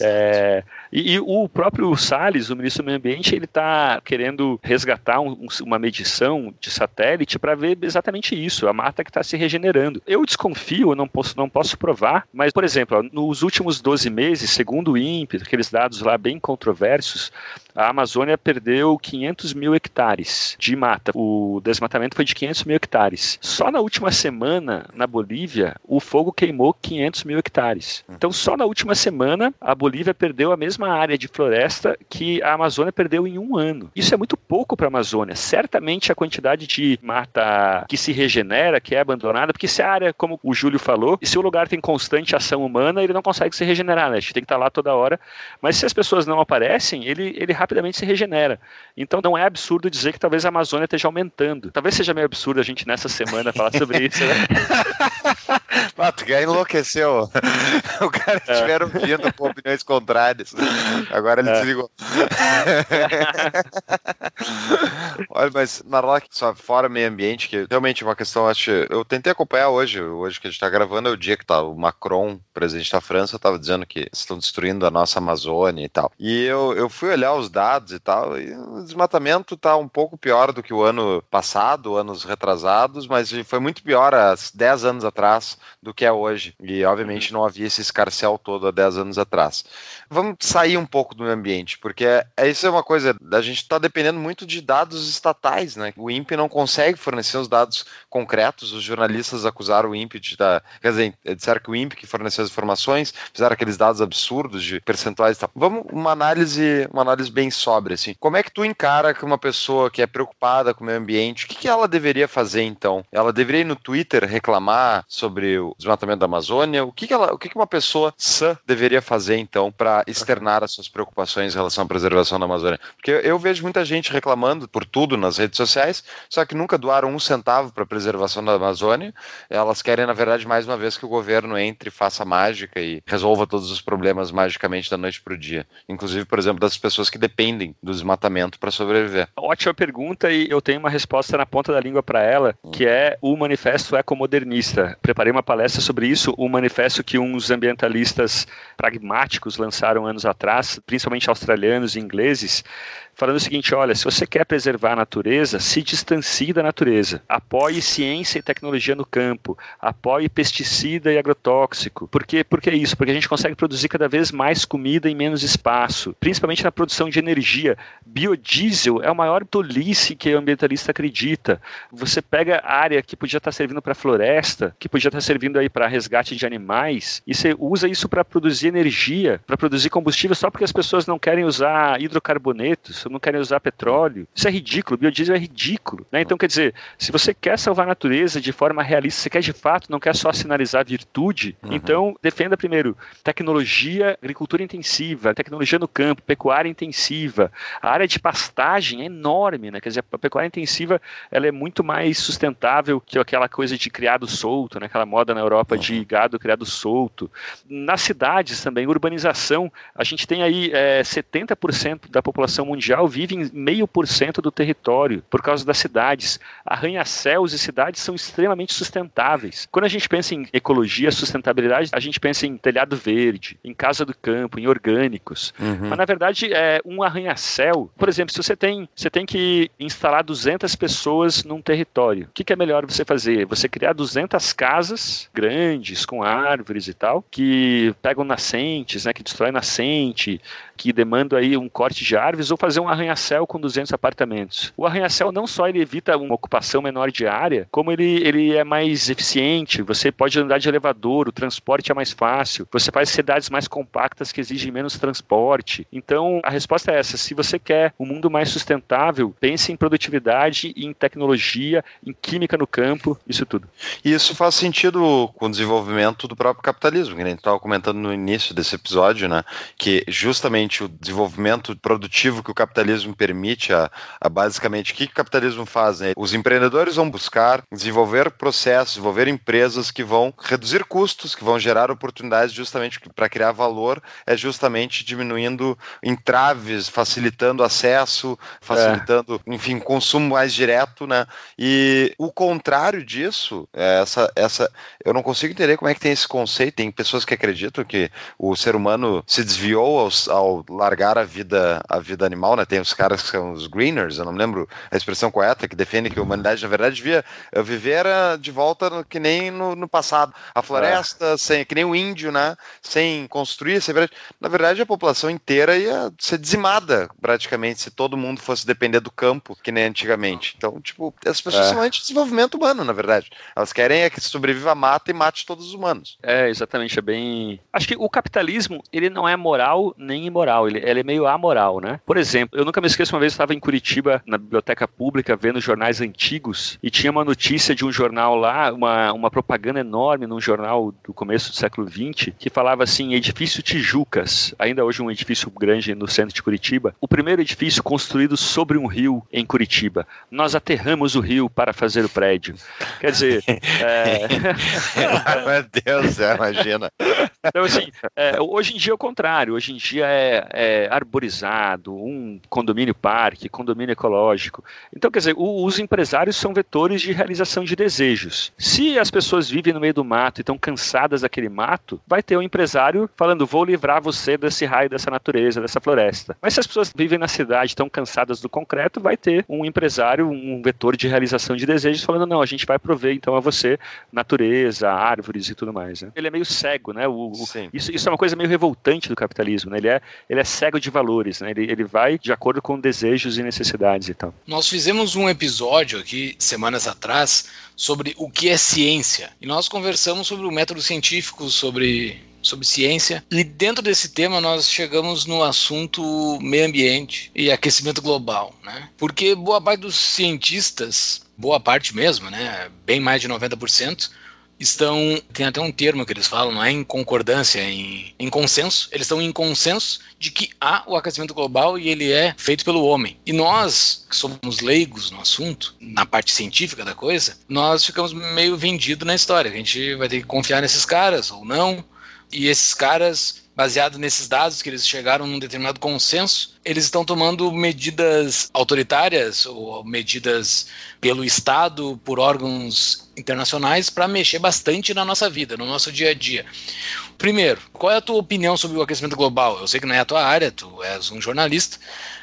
诶、呃，e, e, o próprio Salles, o ministro do Meio Ambiente, ele está querendo resgatar um, uma medição de satélite para ver exatamente isso, a mata que está se regenerando. Eu desconfio, eu não posso, não posso provar, mas, por exemplo, nos últimos 12 meses, segundo o INPE, aqueles dados lá bem controversos, a Amazônia perdeu 500 mil hectares de mata. O desmatamento foi de 500 mil hectares. Só na última semana, na Bolívia, o fogo queimou 500 mil hectares. Então, só na última semana, a Bolívia perdeu a mesma área de floresta que a Amazônia perdeu em um ano. Isso é muito pouco para a Amazônia. Certamente a quantidade de mata que se regenera, que é abandonada, porque se a área, como o Júlio falou, se o lugar tem constante ação humana, ele não consegue se regenerar, né? A gente tem que estar lá toda hora. Mas se as pessoas não aparecem, ele, ele rapidamente se regenera. Então não é absurdo dizer que talvez a Amazônia esteja aumentando. Talvez seja meio absurdo a gente nessa semana falar sobre isso, né? Pato, que enlouqueceu. O cara é. tiveram vindo com opiniões contrárias. Agora ele é. desligou. Olha, mas Narlock, só fora meio ambiente, que realmente é uma questão, acho. Eu tentei acompanhar hoje, hoje que a gente está gravando, é o dia que tá o Macron, presidente da França, estava dizendo que estão destruindo a nossa Amazônia e tal. E eu, eu fui olhar os dados e tal, e o desmatamento tá um pouco pior do que o ano passado, anos retrasados, mas foi muito pior há 10 anos atrás do que é hoje. E obviamente uhum. não havia esse escarcel todo há 10 anos atrás. Vamos sair um pouco do meio ambiente, porque é, é isso é uma coisa, a gente está dependendo muito de dados estatais, né? O INPE não consegue fornecer os dados concretos, os jornalistas acusaram o INPE de dar, quer dizer, disseram que o INPE que forneceu as informações, fizeram aqueles dados absurdos de percentuais e tal. Vamos uma análise, uma análise bem sóbria, assim. Como é que tu encara que uma pessoa que é preocupada com o meio ambiente, o que, que ela deveria fazer então? Ela deveria ir no Twitter reclamar sobre o desmatamento da Amazônia? O que, que, ela, o que, que uma pessoa sã deveria fazer então para externar as suas preocupações em relação à preservação da Amazônia? Porque eu vejo muita gente reclamando por tudo nas redes sociais, só que nunca doaram um centavo para a preservação da Amazônia. Elas querem, na verdade, mais uma vez que o governo entre, faça mágica e resolva todos os problemas magicamente da noite para o dia. Inclusive, por exemplo, das pessoas que dependem do desmatamento para sobreviver. Ótima pergunta e eu tenho uma resposta na ponta da língua para ela, que é o Manifesto Ecomodernista. Preparei uma palestra sobre isso, o manifesto que uns ambientalistas pragmáticos lançaram anos atrás, principalmente australianos e ingleses, falando o seguinte: olha, se você quer preservar a natureza, se distancie da natureza. Apoie ciência e tecnologia no campo. Apoie pesticida e agrotóxico. Por quê? Por que isso? Porque a gente consegue produzir cada vez mais comida em menos espaço, principalmente na produção de energia. Biodiesel é a maior tolice que o ambientalista acredita. Você pega área que podia estar servindo para floresta, que podia estar servindo aí para resgate de animais, e você usa isso para produzir energia, para produzir combustível só porque as pessoas não querem usar hidrocarbonetos não querem usar petróleo. Isso é ridículo, o biodiesel é ridículo. Né? Então, quer dizer, se você quer salvar a natureza de forma realista, você quer de fato, não quer só sinalizar virtude, uhum. então defenda primeiro tecnologia, agricultura intensiva, tecnologia no campo, pecuária intensiva. A área de pastagem é enorme, né? Quer dizer, a pecuária intensiva ela é muito mais sustentável que aquela coisa de criado solto, né? aquela moda na Europa de uhum. gado criado solto. Nas cidades também, urbanização, a gente tem aí é, 70% da população mundial mundial vive em meio por cento do território por causa das cidades. Arranha-céus e cidades são extremamente sustentáveis. Quando a gente pensa em ecologia, sustentabilidade, a gente pensa em telhado verde, em casa do campo, em orgânicos. Uhum. Mas na verdade é um arranha-céu. Por exemplo, se você tem, você tem que instalar 200 pessoas num território, o que, que é melhor você fazer? Você criar 200 casas grandes com árvores e tal, que pegam nascentes, né, que destroem nascente, que demandam aí um corte de árvores ou fazer um arranha-céu com 200 apartamentos. O arranha-céu não só ele evita uma ocupação menor de área, como ele, ele é mais eficiente, você pode andar de elevador, o transporte é mais fácil, você faz cidades mais compactas que exigem menos transporte. Então, a resposta é essa, se você quer um mundo mais sustentável, pense em produtividade, em tecnologia, em química no campo, isso tudo. E isso faz sentido com o desenvolvimento do próprio capitalismo, que a gente estava comentando no início desse episódio, né, que justamente o desenvolvimento produtivo que o capitalismo permite a, a basicamente o que, que, o capitalismo faz? Né? Os empreendedores vão buscar desenvolver processos, desenvolver empresas que vão reduzir custos, que vão gerar oportunidades justamente para criar valor, é justamente diminuindo entraves, facilitando acesso, facilitando, é. enfim, consumo mais direto, né? E o contrário disso, é essa, essa, eu não consigo entender como é que tem esse conceito. Tem pessoas que acreditam que o ser humano se desviou ao, ao largar a vida, a vida animal né? Tem os caras que são os greeners, eu não me lembro a expressão correta, que defende que a humanidade, na verdade, devia viver de volta no, que nem no, no, passado. A floresta, é. sem, que nem o índio, né? Sem construir, sem, na verdade, a população inteira ia ser dizimada, praticamente, se todo mundo fosse depender do campo, que nem antigamente. Então, tipo, as pessoas é. são anti-desenvolvimento humano, na verdade. Elas querem é que sobreviva a mata e mate todos os humanos. É, exatamente, é bem... Acho que o capitalismo, ele não é moral nem imoral, ele, ele é meio amoral, né? Por exemplo, exemplo, eu nunca me esqueço, uma vez eu estava em Curitiba, na biblioteca pública, vendo jornais antigos, e tinha uma notícia de um jornal lá, uma, uma propaganda enorme num jornal do começo do século XX, que falava assim: edifício Tijucas, ainda hoje um edifício grande no centro de Curitiba, o primeiro edifício construído sobre um rio em Curitiba. Nós aterramos o rio para fazer o prédio. Quer dizer. é... Meu Deus, é, imagina. Então, assim, é, hoje em dia é o contrário, hoje em dia é, é arborizado, um condomínio parque, condomínio ecológico. Então, quer dizer, o, os empresários são vetores de realização de desejos. Se as pessoas vivem no meio do mato e estão cansadas daquele mato, vai ter um empresário falando: vou livrar você desse raio, dessa natureza, dessa floresta. Mas se as pessoas vivem na cidade, estão cansadas do concreto, vai ter um empresário, um vetor de realização de desejos, falando: não, a gente vai prover então a você natureza, árvores e tudo mais. Né? Ele é meio cego, né? O, o, isso, isso é uma coisa meio revoltante do capitalismo capitalismo, né? Ele é, ele é cego de valores, né? Ele, ele vai de acordo com desejos e necessidades e tal. Nós fizemos um episódio aqui, semanas atrás, sobre o que é ciência. E nós conversamos sobre o método científico, sobre sobre ciência. E dentro desse tema nós chegamos no assunto meio ambiente e aquecimento global, né? Porque boa parte dos cientistas, boa parte mesmo, né, bem mais de 90%, estão, tem até um termo que eles falam, não é em concordância, é em, em consenso, eles estão em consenso de que há o aquecimento global e ele é feito pelo homem. E nós, que somos leigos no assunto, na parte científica da coisa, nós ficamos meio vendidos na história. A gente vai ter que confiar nesses caras ou não, e esses caras, baseado nesses dados que eles chegaram num determinado consenso, eles estão tomando medidas autoritárias ou medidas pelo Estado, por órgãos internacionais, para mexer bastante na nossa vida, no nosso dia a dia. Primeiro, qual é a tua opinião sobre o aquecimento global? Eu sei que não é a tua área, tu és um jornalista,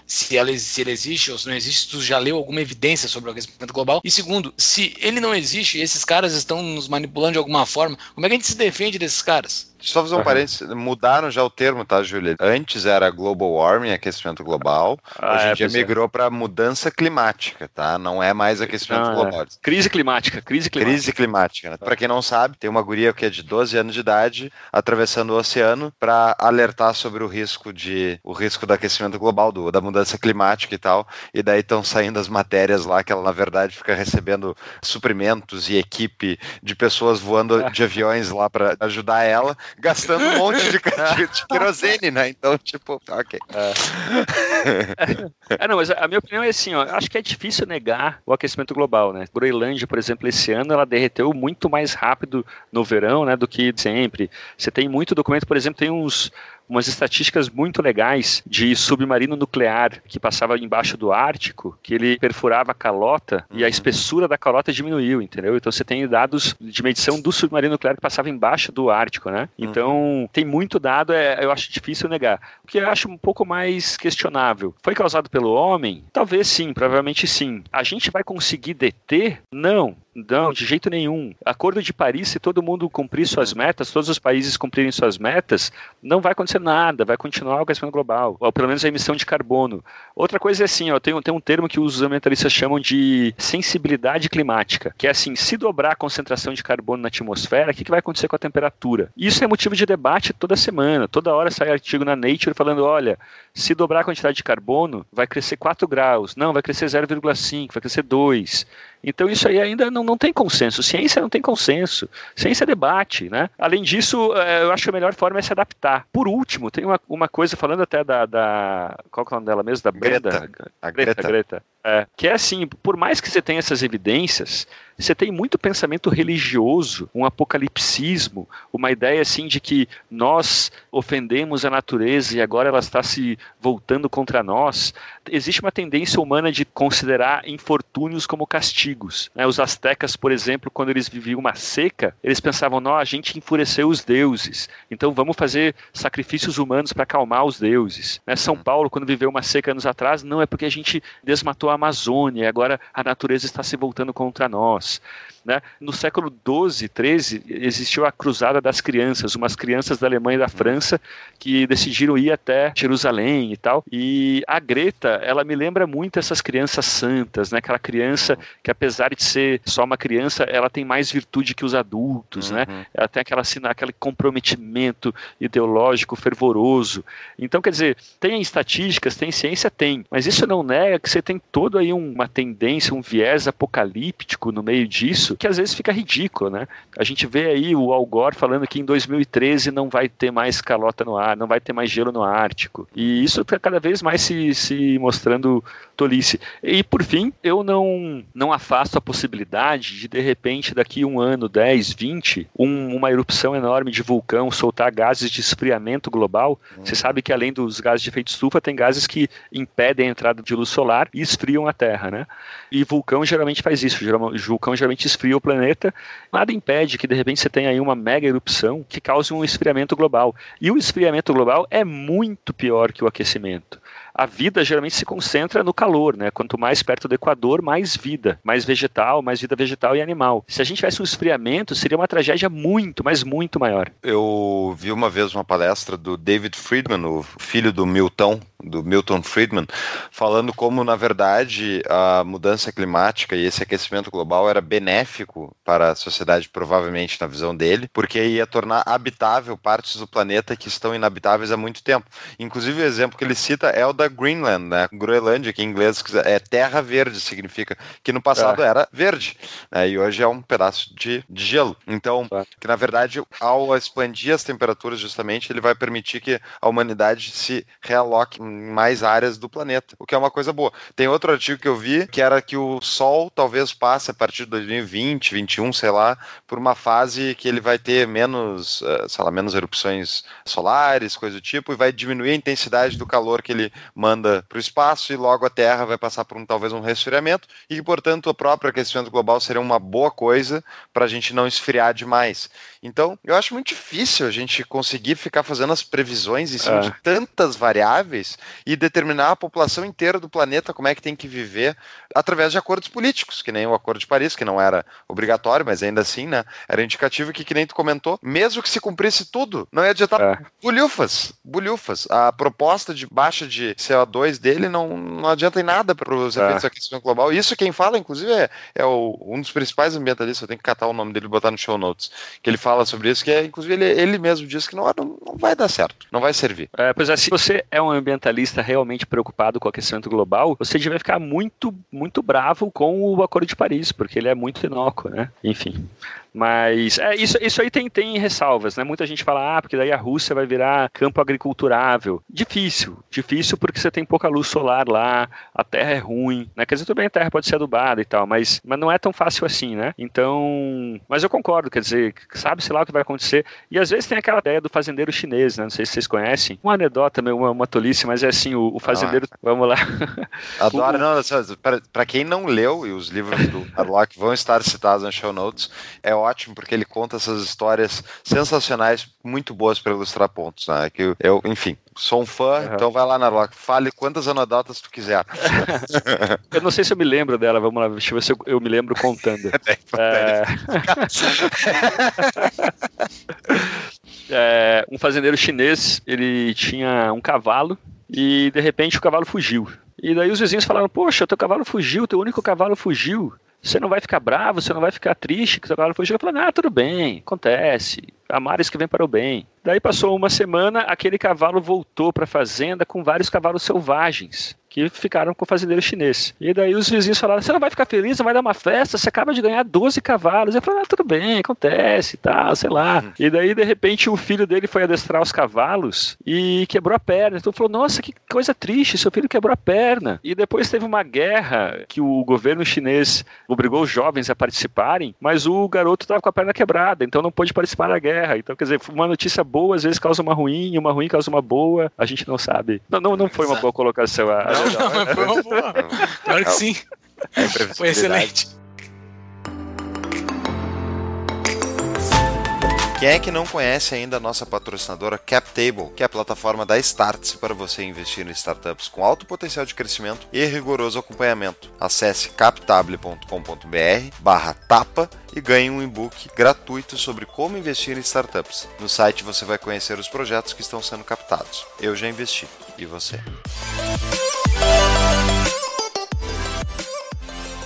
se, ela, se ele existe ou se não existe, tu já leu alguma evidência sobre o aquecimento global? E segundo, se ele não existe esses caras estão nos manipulando de alguma forma, como é que a gente se defende desses caras? Só fazer um uhum. parênteses, mudaram já o termo, tá, Júlia? Antes era global warming, aquecimento global, ah, hoje em é, dia migrou é. para mudança climática, tá? Não é mais aquecimento ah, global. É. Crise climática, crise climática. Crise climática, né? Para quem não sabe, tem uma guria que é de 12 anos de idade atravessando o oceano para alertar sobre o risco de o risco do aquecimento global, do, da mudança climática e tal. E daí estão saindo as matérias lá que ela na verdade fica recebendo suprimentos e equipe de pessoas voando de aviões lá para ajudar ela gastando um monte de, de, de querosene, né? Então, tipo, ok. É. é. não, mas a minha opinião é assim, ó, acho que é difícil negar o aquecimento global, né? Groenlândia, por exemplo, esse ano ela derreteu muito mais rápido no verão, né, do que sempre. Você tem muito documento, por exemplo, tem uns umas estatísticas muito legais de submarino nuclear que passava embaixo do Ártico, que ele perfurava a calota uhum. e a uhum. espessura da calota diminuiu, entendeu? Então você tem dados de medição do submarino nuclear que passava embaixo do Ártico, né? Uhum. Então uhum. tem muito dado, é, eu acho difícil negar. O que eu acho um pouco mais questionável. Foi causado pelo homem? Talvez sim, provavelmente sim. A gente vai conseguir deter? Não. Não, de jeito nenhum. Acordo de Paris, se todo mundo cumprir suas metas, todos os países cumprirem suas metas, não vai acontecer nada, vai continuar o aquecimento global, ou pelo menos a emissão de carbono. Outra coisa é assim, ó, tem, tem um termo que os ambientalistas chamam de sensibilidade climática, que é assim, se dobrar a concentração de carbono na atmosfera, o que, que vai acontecer com a temperatura? Isso é motivo de debate toda semana, toda hora sai artigo na Nature falando, olha, se dobrar a quantidade de carbono, vai crescer 4 graus, não, vai crescer 0,5, vai crescer 2. Então isso aí ainda não, não tem consenso. Ciência não tem consenso. Ciência é debate, né? Além disso, é, eu acho que a melhor forma é se adaptar. Por último, tem uma, uma coisa falando até da, da qual é o nome dela mesmo? Da Greta. Brenda? A Greta. Greta. Greta. É, que é assim, por mais que você tenha essas evidências, você tem muito pensamento religioso, um apocalipsismo, uma ideia assim de que nós ofendemos a natureza e agora ela está se voltando contra nós. Existe uma tendência humana de considerar infortúnios como castigos. Né? Os astecas, por exemplo, quando eles viviam uma seca, eles pensavam: não, a gente enfureceu os deuses, então vamos fazer sacrifícios humanos para acalmar os deuses. Né? São uhum. Paulo, quando viveu uma seca anos atrás, não é porque a gente desmatou a Amazônia, e agora a natureza está se voltando contra nós. Né? No século XII, XIII, existiu a Cruzada das Crianças, umas crianças da Alemanha e da França que decidiram ir até Jerusalém e tal. E a Greta, ela me lembra muito essas crianças santas, né? Aquela criança que, apesar de ser só uma criança, ela tem mais virtude que os adultos, né? uhum. né? Ela tem aquela, assim, aquele comprometimento ideológico fervoroso. Então, quer dizer, tem estatísticas, tem ciência, tem, mas isso não nega que você tem todo aí uma tendência, um viés apocalíptico no meio disso isso que às vezes fica ridículo, né? A gente vê aí o Al Gore falando que em 2013 não vai ter mais calota no ar, não vai ter mais gelo no Ártico. E isso está cada vez mais se, se mostrando tolice. E por fim, eu não, não afasto a possibilidade de de repente daqui um ano, 10, 20, um, uma erupção enorme de vulcão soltar gases de esfriamento global. Uhum. Você sabe que além dos gases de efeito estufa, tem gases que impedem a entrada de luz solar e esfriam a Terra, né? E vulcão geralmente faz isso. Geralmente, vulcão geralmente esfria o planeta, nada impede que de repente você tenha aí uma mega erupção que cause um esfriamento global. E o esfriamento global é muito pior que o aquecimento. A vida geralmente se concentra no calor, né? Quanto mais perto do Equador, mais vida, mais vegetal, mais vida vegetal e animal. Se a gente tivesse um esfriamento, seria uma tragédia muito, mas muito maior. Eu vi uma vez uma palestra do David Friedman, o filho do Milton, do Milton Friedman, falando como, na verdade, a mudança climática e esse aquecimento global era benéfico para a sociedade, provavelmente, na visão dele, porque ia tornar habitável partes do planeta que estão inabitáveis há muito tempo. Inclusive, o exemplo que ele cita é o da Greenland, né? Groenlândia, que em inglês é terra verde, significa que no passado é. era verde, né? e hoje é um pedaço de, de gelo. Então, é. que na verdade, ao expandir as temperaturas, justamente, ele vai permitir que a humanidade se realoque em mais áreas do planeta, o que é uma coisa boa. Tem outro artigo que eu vi que era que o Sol talvez passe a partir de 2020, 21, sei lá, por uma fase que ele vai ter menos, eh, sei lá, menos erupções solares, coisa do tipo, e vai diminuir a intensidade do calor que ele manda para o espaço e logo a Terra vai passar por um talvez um resfriamento e, portanto, o próprio aquecimento global seria uma boa coisa para a gente não esfriar demais. Então, eu acho muito difícil a gente conseguir ficar fazendo as previsões em cima é. de tantas variáveis e determinar a população inteira do planeta como é que tem que viver através de acordos políticos, que nem o Acordo de Paris, que não era obrigatório, mas ainda assim, né, era indicativo que, que nem tu comentou, mesmo que se cumprisse tudo, não ia adiantar é. bulhufas, bulhufas. A proposta de baixa de CO2 dele não, não adianta em nada para os é. efeitos é. do aquecimento global. Isso quem fala, inclusive, é, é o, um dos principais ambientalistas, eu tenho que catar o nome dele e botar no show notes, que ele fala sobre isso, que é, inclusive ele, ele mesmo diz que não, não, não vai dar certo, não vai servir. É, pois é, se você é um ambientalista realmente preocupado com o aquecimento global, você deve ficar muito, muito bravo com o Acordo de Paris, porque ele é muito inócuo, né? Enfim. Mas é, isso, isso aí tem, tem ressalvas, né? Muita gente fala, ah, porque daí a Rússia vai virar campo agriculturável. Difícil, difícil porque você tem pouca luz solar lá, a terra é ruim, né? Quer dizer, tudo bem, a terra pode ser adubada e tal, mas, mas não é tão fácil assim, né? Então, mas eu concordo, quer dizer, sabe-se lá o que vai acontecer. E às vezes tem aquela ideia do fazendeiro chinês, né? Não sei se vocês conhecem. Uma anedota, uma, uma tolice, mas é assim, o, o fazendeiro, vamos lá. Adoro, o, não, para quem não leu, e os livros do Harlock vão estar citados nas show notes, é ótimo porque ele conta essas histórias sensacionais, muito boas para ilustrar pontos. Né? Que eu, enfim, sou um fã, uhum. então vai lá na Rock, fale quantas anedotas tu quiser. eu não sei se eu me lembro dela, vamos lá, deixa eu ver se eu, eu me lembro contando. é... é, um fazendeiro chinês, ele tinha um cavalo e de repente o cavalo fugiu. E daí os vizinhos falaram: Poxa, teu cavalo fugiu, teu único cavalo fugiu. Você não vai ficar bravo, você não vai ficar triste que seu cavalo fugiu. Eu falei: Ah, tudo bem, acontece. Há mares que vem para o bem. Daí passou uma semana, aquele cavalo voltou para a fazenda com vários cavalos selvagens que ficaram com o fazendeiro chinês. E daí os vizinhos falaram: você não vai ficar feliz, não vai dar uma festa, você acaba de ganhar 12 cavalos. Eu falei: ah, tudo bem, acontece e tal, sei lá. Uhum. E daí, de repente, o filho dele foi adestrar os cavalos e quebrou a perna. Então falou: nossa, que coisa triste, seu filho quebrou a perna. E depois teve uma guerra que o governo chinês obrigou os jovens a participarem, mas o garoto estava com a perna quebrada, então não pôde participar da guerra. Então, quer dizer, uma notícia boa às vezes causa uma ruim, e uma ruim causa uma boa, a gente não sabe. Não, não, não foi uma boa colocação. A, não, não, mas foi uma boa. Claro que sim. É foi excelente. Quem é que não conhece ainda a nossa patrocinadora CapTable, que é a plataforma da Startse para você investir em startups com alto potencial de crescimento e rigoroso acompanhamento? Acesse captable.com.br barra tapa e ganhe um e-book gratuito sobre como investir em startups. No site você vai conhecer os projetos que estão sendo captados. Eu já investi. E você?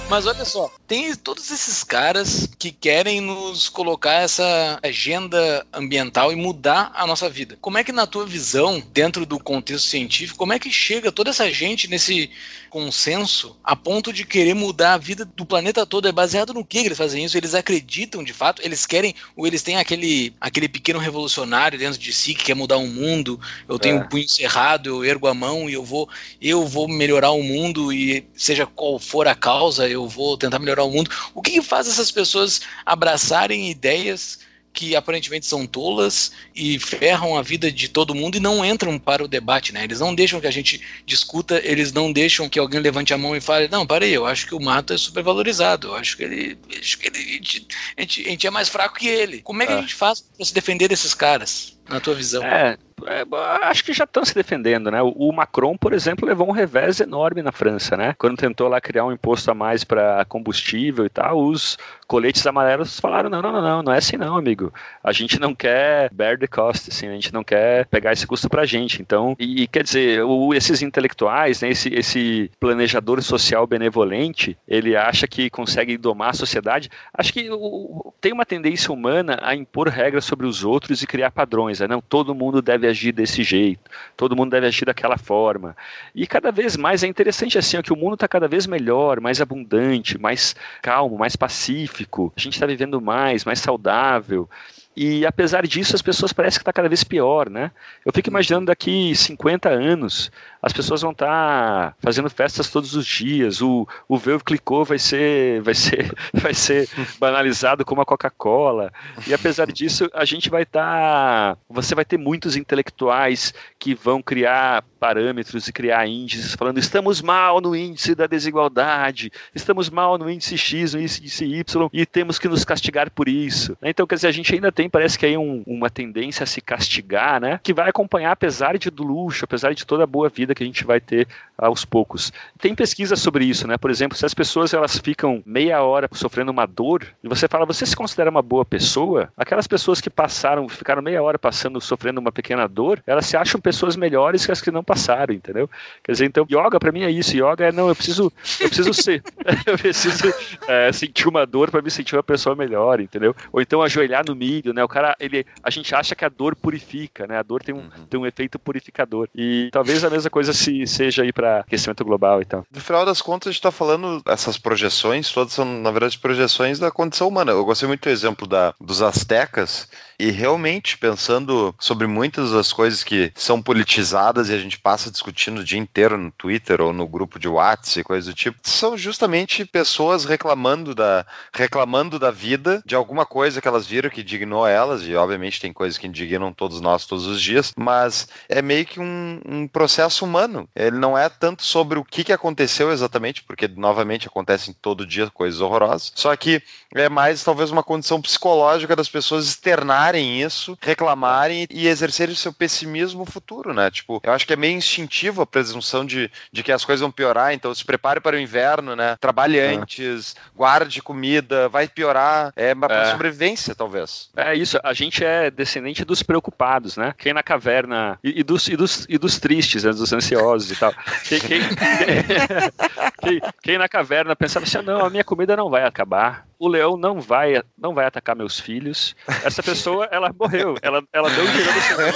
Mas olha só, tem todos esses caras que querem nos colocar essa agenda ambiental e mudar a nossa vida. Como é que, na tua visão, dentro do contexto científico, como é que chega toda essa gente nesse consenso a ponto de querer mudar a vida do planeta todo? É baseado no que eles fazem isso? Eles acreditam de fato? Eles querem, ou eles têm aquele, aquele pequeno revolucionário dentro de si que quer mudar o mundo? Eu tenho é. um punho cerrado, eu ergo a mão e eu vou, eu vou melhorar o mundo e seja qual for a causa, eu vou tentar melhorar o mundo. O que, que faz essas pessoas abraçarem ideias que aparentemente são tolas e ferram a vida de todo mundo e não entram para o debate, né? Eles não deixam que a gente discuta, eles não deixam que alguém levante a mão e fale, não, parei, eu acho que o mato é supervalorizado, eu acho que ele, acho que ele a, gente, a, gente, é mais fraco que ele. Como é que é. a gente faz para se defender desses caras, na tua visão? É, é, acho que já estão se defendendo, né? O, Macron, por exemplo, levou um revés enorme na França, né? Quando tentou lá criar um imposto a mais para combustível e tal, os coletes amarelos falaram: não, não, não, não, não é assim não, amigo. A gente não quer bear the cost, assim, a gente não quer pegar esse custo pra gente. Então, e, e quer dizer, o, esses intelectuais, né, esse, esse planejador social benevolente, ele acha que consegue domar a sociedade. Acho que o, tem uma tendência humana a impor regras sobre os outros e criar padrões. Né? Não, todo mundo deve agir desse jeito, todo mundo deve agir daquela forma. E cada vez mais é interessante assim, ó, que o mundo está cada vez melhor, mais abundante, mais calmo, mais pacífico. A gente está vivendo mais, mais saudável. E apesar disso, as pessoas parecem que está cada vez pior, né? Eu fico imaginando daqui 50 anos, as pessoas vão estar tá fazendo festas todos os dias, o, o Veu clicou vai ser, vai ser, vai ser banalizado como a Coca-Cola. E apesar disso, a gente vai estar. Tá, você vai ter muitos intelectuais que vão criar parâmetros e criar índices falando estamos mal no índice da desigualdade, estamos mal no índice X, no índice Y, e temos que nos castigar por isso. Então, quer dizer, a gente ainda tem, parece que aí um, uma tendência a se castigar, né? Que vai acompanhar, apesar de do luxo, apesar de toda a boa vida que a gente vai ter aos poucos. Tem pesquisa sobre isso, né? Por exemplo, se as pessoas elas ficam meia hora sofrendo uma dor e você fala, você se considera uma boa pessoa? Aquelas pessoas que passaram, ficaram meia hora passando, sofrendo uma pequena dor, elas se acham pessoas melhores que as que não passaram, entendeu? Quer dizer, então, yoga para mim é isso. Yoga é não, eu preciso, eu preciso ser, eu preciso é, sentir uma dor para me sentir uma pessoa melhor, entendeu? Ou então ajoelhar no milho, né? O cara, ele, a gente acha que a dor purifica, né? A dor tem um, uhum. tem um efeito purificador. E talvez a mesma coisa se seja aí para aquecimento global e tal. No final das contas, a gente está falando, essas projeções, todas são, na verdade, projeções da condição humana. Eu gostei muito do exemplo da, dos astecas, e realmente, pensando sobre muitas das coisas que são politizadas e a gente passa discutindo o dia inteiro no Twitter ou no grupo de WhatsApp e coisas do tipo, são justamente pessoas reclamando da, reclamando da vida, de alguma coisa que elas viram que dignou elas, e obviamente tem coisas que indignam todos nós todos os dias, mas é meio que um, um processo humano. Ele não é tanto sobre o que, que aconteceu exatamente, porque novamente acontecem todo dia coisas horrorosas, só que é mais talvez uma condição psicológica das pessoas externarem isso, reclamarem e exercerem o seu pessimismo futuro, né? Tipo, eu acho que é meio instintivo a presunção de, de que as coisas vão piorar, então se prepare para o inverno, né? Trabalhe é. antes, guarde comida, vai piorar, é uma é. sobrevivência, talvez. É isso, a gente é descendente dos preocupados, né? Quem na caverna, e, e dos, e, dos, e dos tristes, né? dos ansiosos e tal. Quem, quem, quem, quem na caverna pensava assim, ah, não, a minha comida não vai acabar, o leão não vai, não vai atacar meus filhos. Essa pessoa, ela morreu. Ela, ela deu um tirando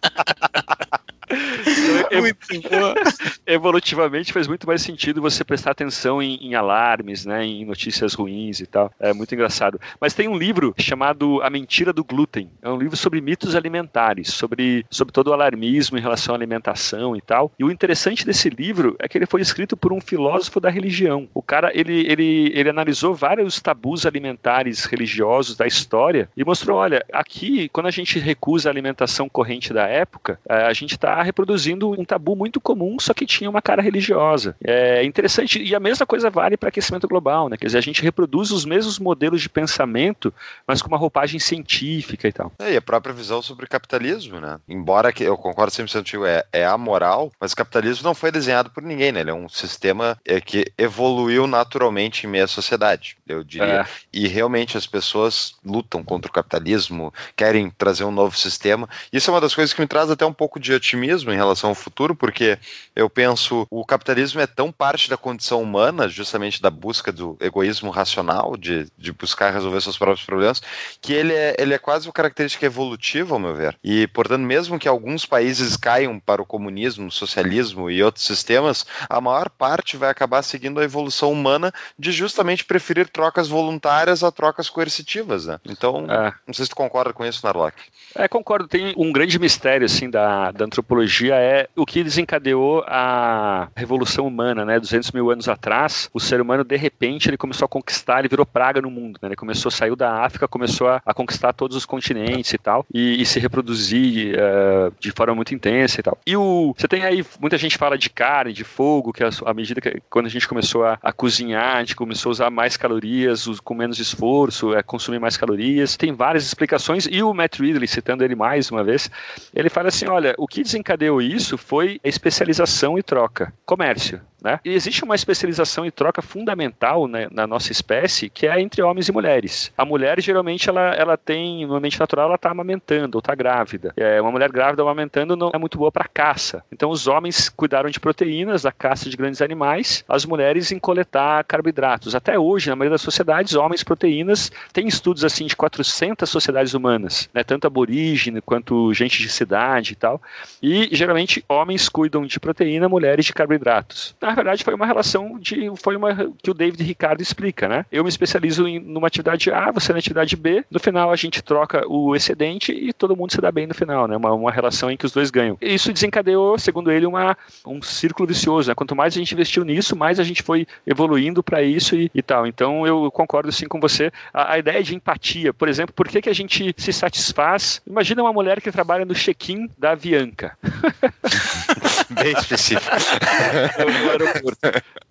evolutivamente faz muito mais sentido você prestar atenção em, em, alarmes, né, em notícias ruins e tal. É muito engraçado. Mas tem um livro chamado A Mentira do Glúten. É um livro sobre mitos alimentares, sobre, sobre todo o alarmismo em relação à alimentação e tal. E o interessante desse livro é que ele foi escrito por um filósofo da religião. O cara, ele, ele, ele analisou vários tabus alimentares religiosos da história e mostrou, olha, aqui, quando a gente recusa a alimentação corrente da época, é, a gente está reproduzindo um tabu muito comum, só que tinha uma cara religiosa. É interessante, e a mesma coisa vale para aquecimento global, né? Quer dizer, a gente reproduz os mesmos modelos de pensamento, mas com uma roupagem científica e tal. É, e a própria visão sobre capitalismo, né? Embora que eu concordo 100% contigo, é, é amoral, mas o capitalismo não foi desenhado por ninguém, né? Ele é um sistema é, que evoluiu naturalmente em meio à sociedade, eu diria. É. E realmente as pessoas lutam contra o capitalismo, querem trazer um novo sistema. Isso é uma das coisas que me traz até um pouco de otimismo em relação ao futuro, porque eu penso, o capitalismo é tão parte da condição humana, justamente da busca do egoísmo racional, de, de buscar resolver seus próprios problemas, que ele é, ele é quase uma característica evolutiva, ao meu ver. E, portanto, mesmo que alguns países caiam para o comunismo, socialismo e outros sistemas, a maior parte vai acabar seguindo a evolução humana de justamente preferir trocas voluntárias a trocas coercitivas, né? Então, é. não sei se tu concorda com isso, Narlock. É, concordo. Tem um grande mistério, assim, da, da antropologia é o que desencadeou a revolução humana, né? 200 mil anos atrás, o ser humano, de repente, ele começou a conquistar, ele virou praga no mundo, né? Ele começou, saiu da África, começou a, a conquistar todos os continentes e tal, e, e se reproduzir uh, de forma muito intensa e tal. E o, você tem aí, muita gente fala de carne, de fogo, que à medida que, quando a gente começou a, a cozinhar, a gente começou a usar mais calorias, com menos esforço, é, consumir mais calorias. Tem várias explicações, e o Matt Ridley, citando ele mais uma vez, ele fala assim, olha, o que desencadeou isso foi a especialização e troca. Comércio. Né? E existe uma especialização e troca fundamental né, na nossa espécie, que é entre homens e mulheres. A mulher, geralmente, ela, ela tem, no ambiente natural, ela está amamentando ou está grávida. É, uma mulher grávida amamentando não é muito boa para caça. Então, os homens cuidaram de proteínas, da caça de grandes animais, as mulheres em coletar carboidratos. Até hoje, na maioria das sociedades, homens proteínas, tem estudos assim de 400 sociedades humanas, né, tanto aborígene quanto gente de cidade e tal. E, geralmente, homens cuidam de proteína, mulheres de carboidratos. Na verdade, foi uma relação de. Foi uma que o David Ricardo explica, né? Eu me especializo em numa atividade A, você na atividade B. No final, a gente troca o excedente e todo mundo se dá bem no final, né? Uma, uma relação em que os dois ganham. E isso desencadeou, segundo ele, uma, um círculo vicioso, né? Quanto mais a gente investiu nisso, mais a gente foi evoluindo para isso e, e, tal. Então, eu concordo sim com você. A, a, ideia de empatia, por exemplo, por que, que a gente se satisfaz? Imagina uma mulher que trabalha no check-in da Avianca. Bem específico. aeroporto.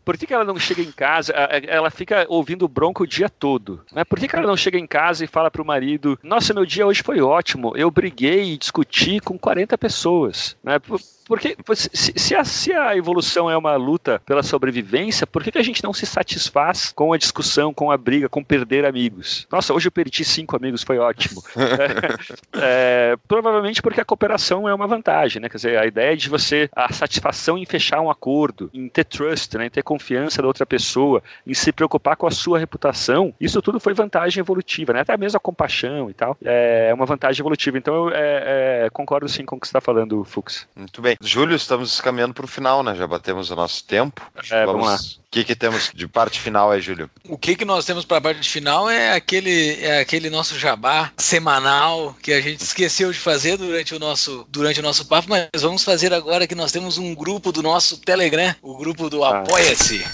Por que, que, ela não chega em casa? Ela fica ouvindo bronca o dia todo. Né? Por que, que ela não chega em casa e fala pro marido: Nossa, meu dia hoje foi ótimo. Eu briguei e discuti com 40 pessoas. Né? Porque se, se, a, se, a, evolução é uma luta pela sobrevivência, por que, que, a gente não se satisfaz com a discussão, com a briga, com perder amigos? Nossa, hoje eu perdi cinco amigos, foi ótimo. é, é, provavelmente porque a cooperação é uma vantagem, né? Quer dizer, a ideia de você, a satisfação em fechar um acordo, em ter trust, né? em ter confiança da outra pessoa, em se preocupar com a sua reputação, isso tudo foi vantagem evolutiva, né? Até mesmo a compaixão e tal, é uma vantagem evolutiva. Então eu é, é, concordo sim com o que você está falando, Fux. Muito bem. Júlio, estamos caminhando para o final, né? Já batemos o nosso tempo. É, vamos, vamos lá. O que, que temos de parte final aí, Júlio? O que, que nós temos para a parte final é aquele, é aquele nosso jabá semanal que a gente esqueceu de fazer durante o, nosso, durante o nosso papo, mas vamos fazer agora que nós temos um grupo do nosso Telegram, o grupo do ah. Apoia-se.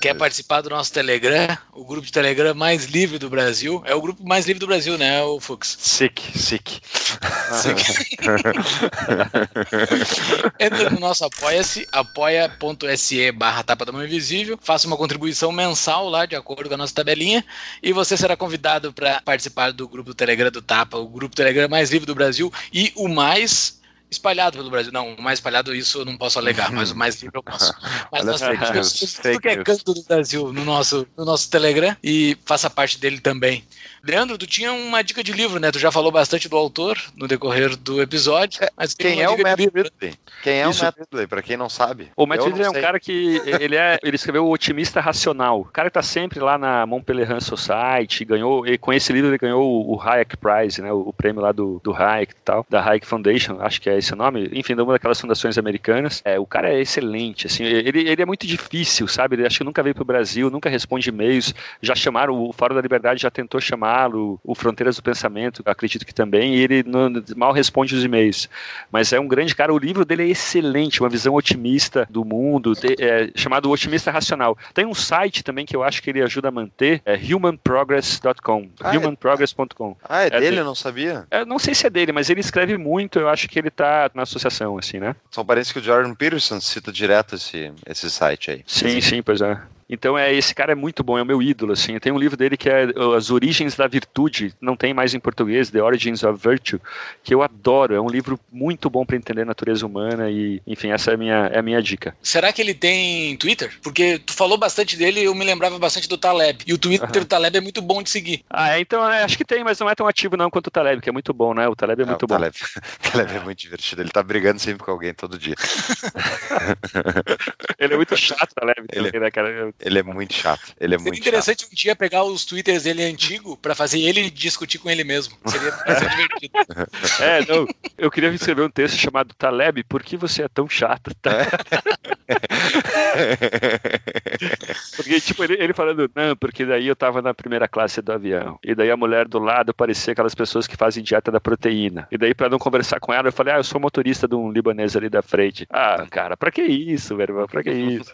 Quer participar do nosso Telegram? O grupo de Telegram mais livre do Brasil. É o grupo mais livre do Brasil, né, o Fux? Sick, sick. sick. Entra no nosso apoia-se, apoia.se barra tapa da mão invisível, faça uma contribuição mensal lá, de acordo com a nossa tabelinha, e você será convidado para participar do grupo do Telegram do Tapa, o grupo Telegram mais livre do Brasil e o mais espalhado pelo Brasil. Não, o mais espalhado isso eu não posso alegar, mas o mais livre eu posso. Mas nós temos tudo que é canto do Brasil no nosso, no nosso Telegram e faça parte dele também. Leandro, tu tinha uma dica de livro, né? Tu já falou bastante do autor no decorrer do episódio. É, mas quem é o Matt Ridley? Quem é Isso. o Matt Ridley, pra quem não sabe? O Matt Ridley é um cara que ele, é, ele escreveu O Otimista Racional. O cara que tá sempre lá na Montpellier Society, ganhou, e com esse livro ele ganhou o Hayek Prize, né? O, o prêmio lá do, do Hayek e tal, da Hayek Foundation, acho que é esse o nome. Enfim, de uma daquelas fundações americanas. É, o cara é excelente, assim, ele, ele é muito difícil, sabe? Ele acho que nunca veio pro Brasil, nunca responde e-mails. Já chamaram, o Fórum da Liberdade já tentou chamá-lo, o Fronteiras do Pensamento, acredito que também, e ele não, mal responde os e-mails. Mas é um grande cara, o livro dele é excelente, uma visão otimista do mundo, é, chamado Otimista Racional. Tem um site também que eu acho que ele ajuda a manter, é humanprogress.com, ah, é? humanprogress.com. Ah, é, é dele? Eu não sabia. É, não sei se é dele, mas ele escreve muito, eu acho que ele tá na associação, assim, né? Só parece que o Jordan Peterson cita direto esse, esse site aí. Sim, sim, pois é. Então é esse cara é muito bom, é o meu ídolo assim. Tem um livro dele que é As Origens da Virtude, não tem mais em português, The Origins of Virtue, que eu adoro. É um livro muito bom para entender a natureza humana e, enfim, essa é a minha é a minha dica. Será que ele tem Twitter? Porque tu falou bastante dele, eu me lembrava bastante do Taleb. E o Twitter uhum. do Taleb é muito bom de seguir. Ah, é, então é, acho que tem, mas não é tão ativo não quanto o Taleb, que é muito bom, né? O Taleb é muito bom. Taleb. o Taleb é muito divertido. Ele tá brigando sempre com alguém todo dia. ele é muito chato, Taleb. Ele, né, cara? Ele é muito chato. Ele é Seria muito interessante chato. um dia pegar os twitters dele antigo para fazer ele discutir com ele mesmo. Seria, seria divertido. É, não. Eu queria escrever um texto chamado Taleb, por que você é tão chato? Tá? É. Porque, tipo, ele, ele falando, não, porque daí eu tava na primeira classe do avião. E daí a mulher do lado parecia aquelas pessoas que fazem dieta da proteína. E daí, pra não conversar com ela, eu falei, ah, eu sou motorista de um libanês ali da frente. Ah, cara, pra que isso, velho? Pra que isso?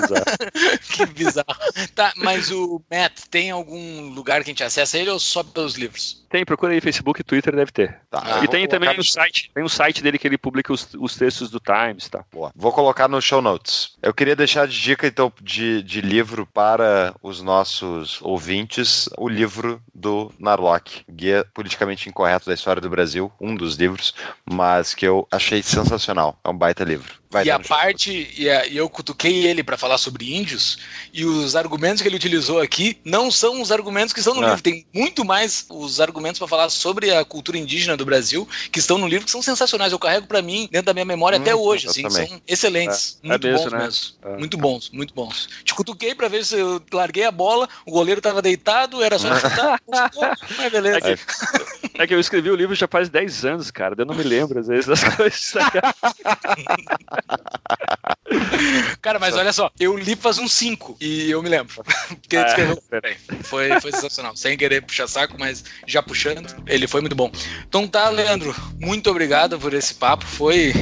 que bizarro. Tá, mas o Matt, tem algum lugar que a gente acessa ele ou só pelos livros? Tem, procura aí Facebook e Twitter, deve ter. Tá, e tem também um site, tem um site dele que ele publica os, os textos do Times, tá? Boa. Vou colocar no show notes. Eu queria deixar de dica, então, de, de livro para os nossos ouvintes, o livro do Narlock, Guia Politicamente Incorreto da História do Brasil, um dos livros, mas que eu achei sensacional. É um baita livro. Vai e a parte, e, a, e, eu cutuquei ele para falar sobre índios, e os argumentos que ele utilizou aqui não são os argumentos que estão no ah. livro. Tem muito mais os argumentos para falar sobre a cultura indígena do Brasil que estão no livro, que são sensacionais. Eu carrego para mim, dentro da minha memória hum, até hoje. Assim, são excelentes. É, muito é bons né? mesmo. É. Muito bons, muito bons. Te cutuquei para ver se eu larguei a bola, o goleiro estava deitado, era só chutar, mas beleza. É que, é que, eu escrevi o livro já faz 10 anos, cara. Eu não me lembro, às vezes, das coisas. Cara, mas olha só, eu li faz uns 5 e eu me lembro. Porque ele escreveu. Foi, foi sensacional. Sem querer puxar saco, mas já puxando, ele foi muito bom. Então tá, Leandro, muito obrigado por esse papo. Foi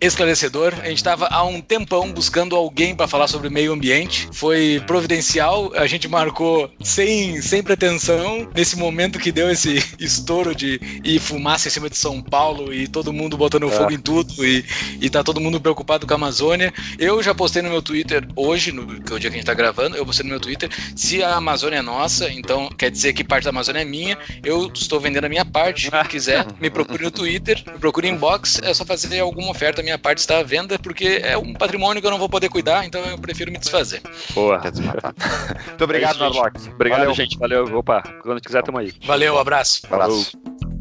esclarecedor. A gente estava há um tempão buscando alguém para falar sobre meio ambiente. Foi providencial. A gente marcou sem, sem pretensão. Nesse momento que deu esse estouro de e fumaça em cima de São Paulo e todo mundo botando fogo é. em tudo e, e tá todo mundo preocupado com a Amazônia. Eu já postei no meu Twitter hoje, no, que é o dia que a gente tá gravando, eu postei no meu Twitter. Se a Amazônia é nossa, então quer dizer que parte da Amazônia é minha. Eu estou vendendo a minha parte. Se quiser, me procure no Twitter, me procure em box. É só fazer alguma oferta minha parte está à venda, porque é um patrimônio que eu não vou poder cuidar, então eu prefiro me desfazer. Boa. Muito obrigado, é Obrigado, Valeu. gente. Valeu. Opa, quando quiser, tamo aí. Valeu, abraço. Abraço.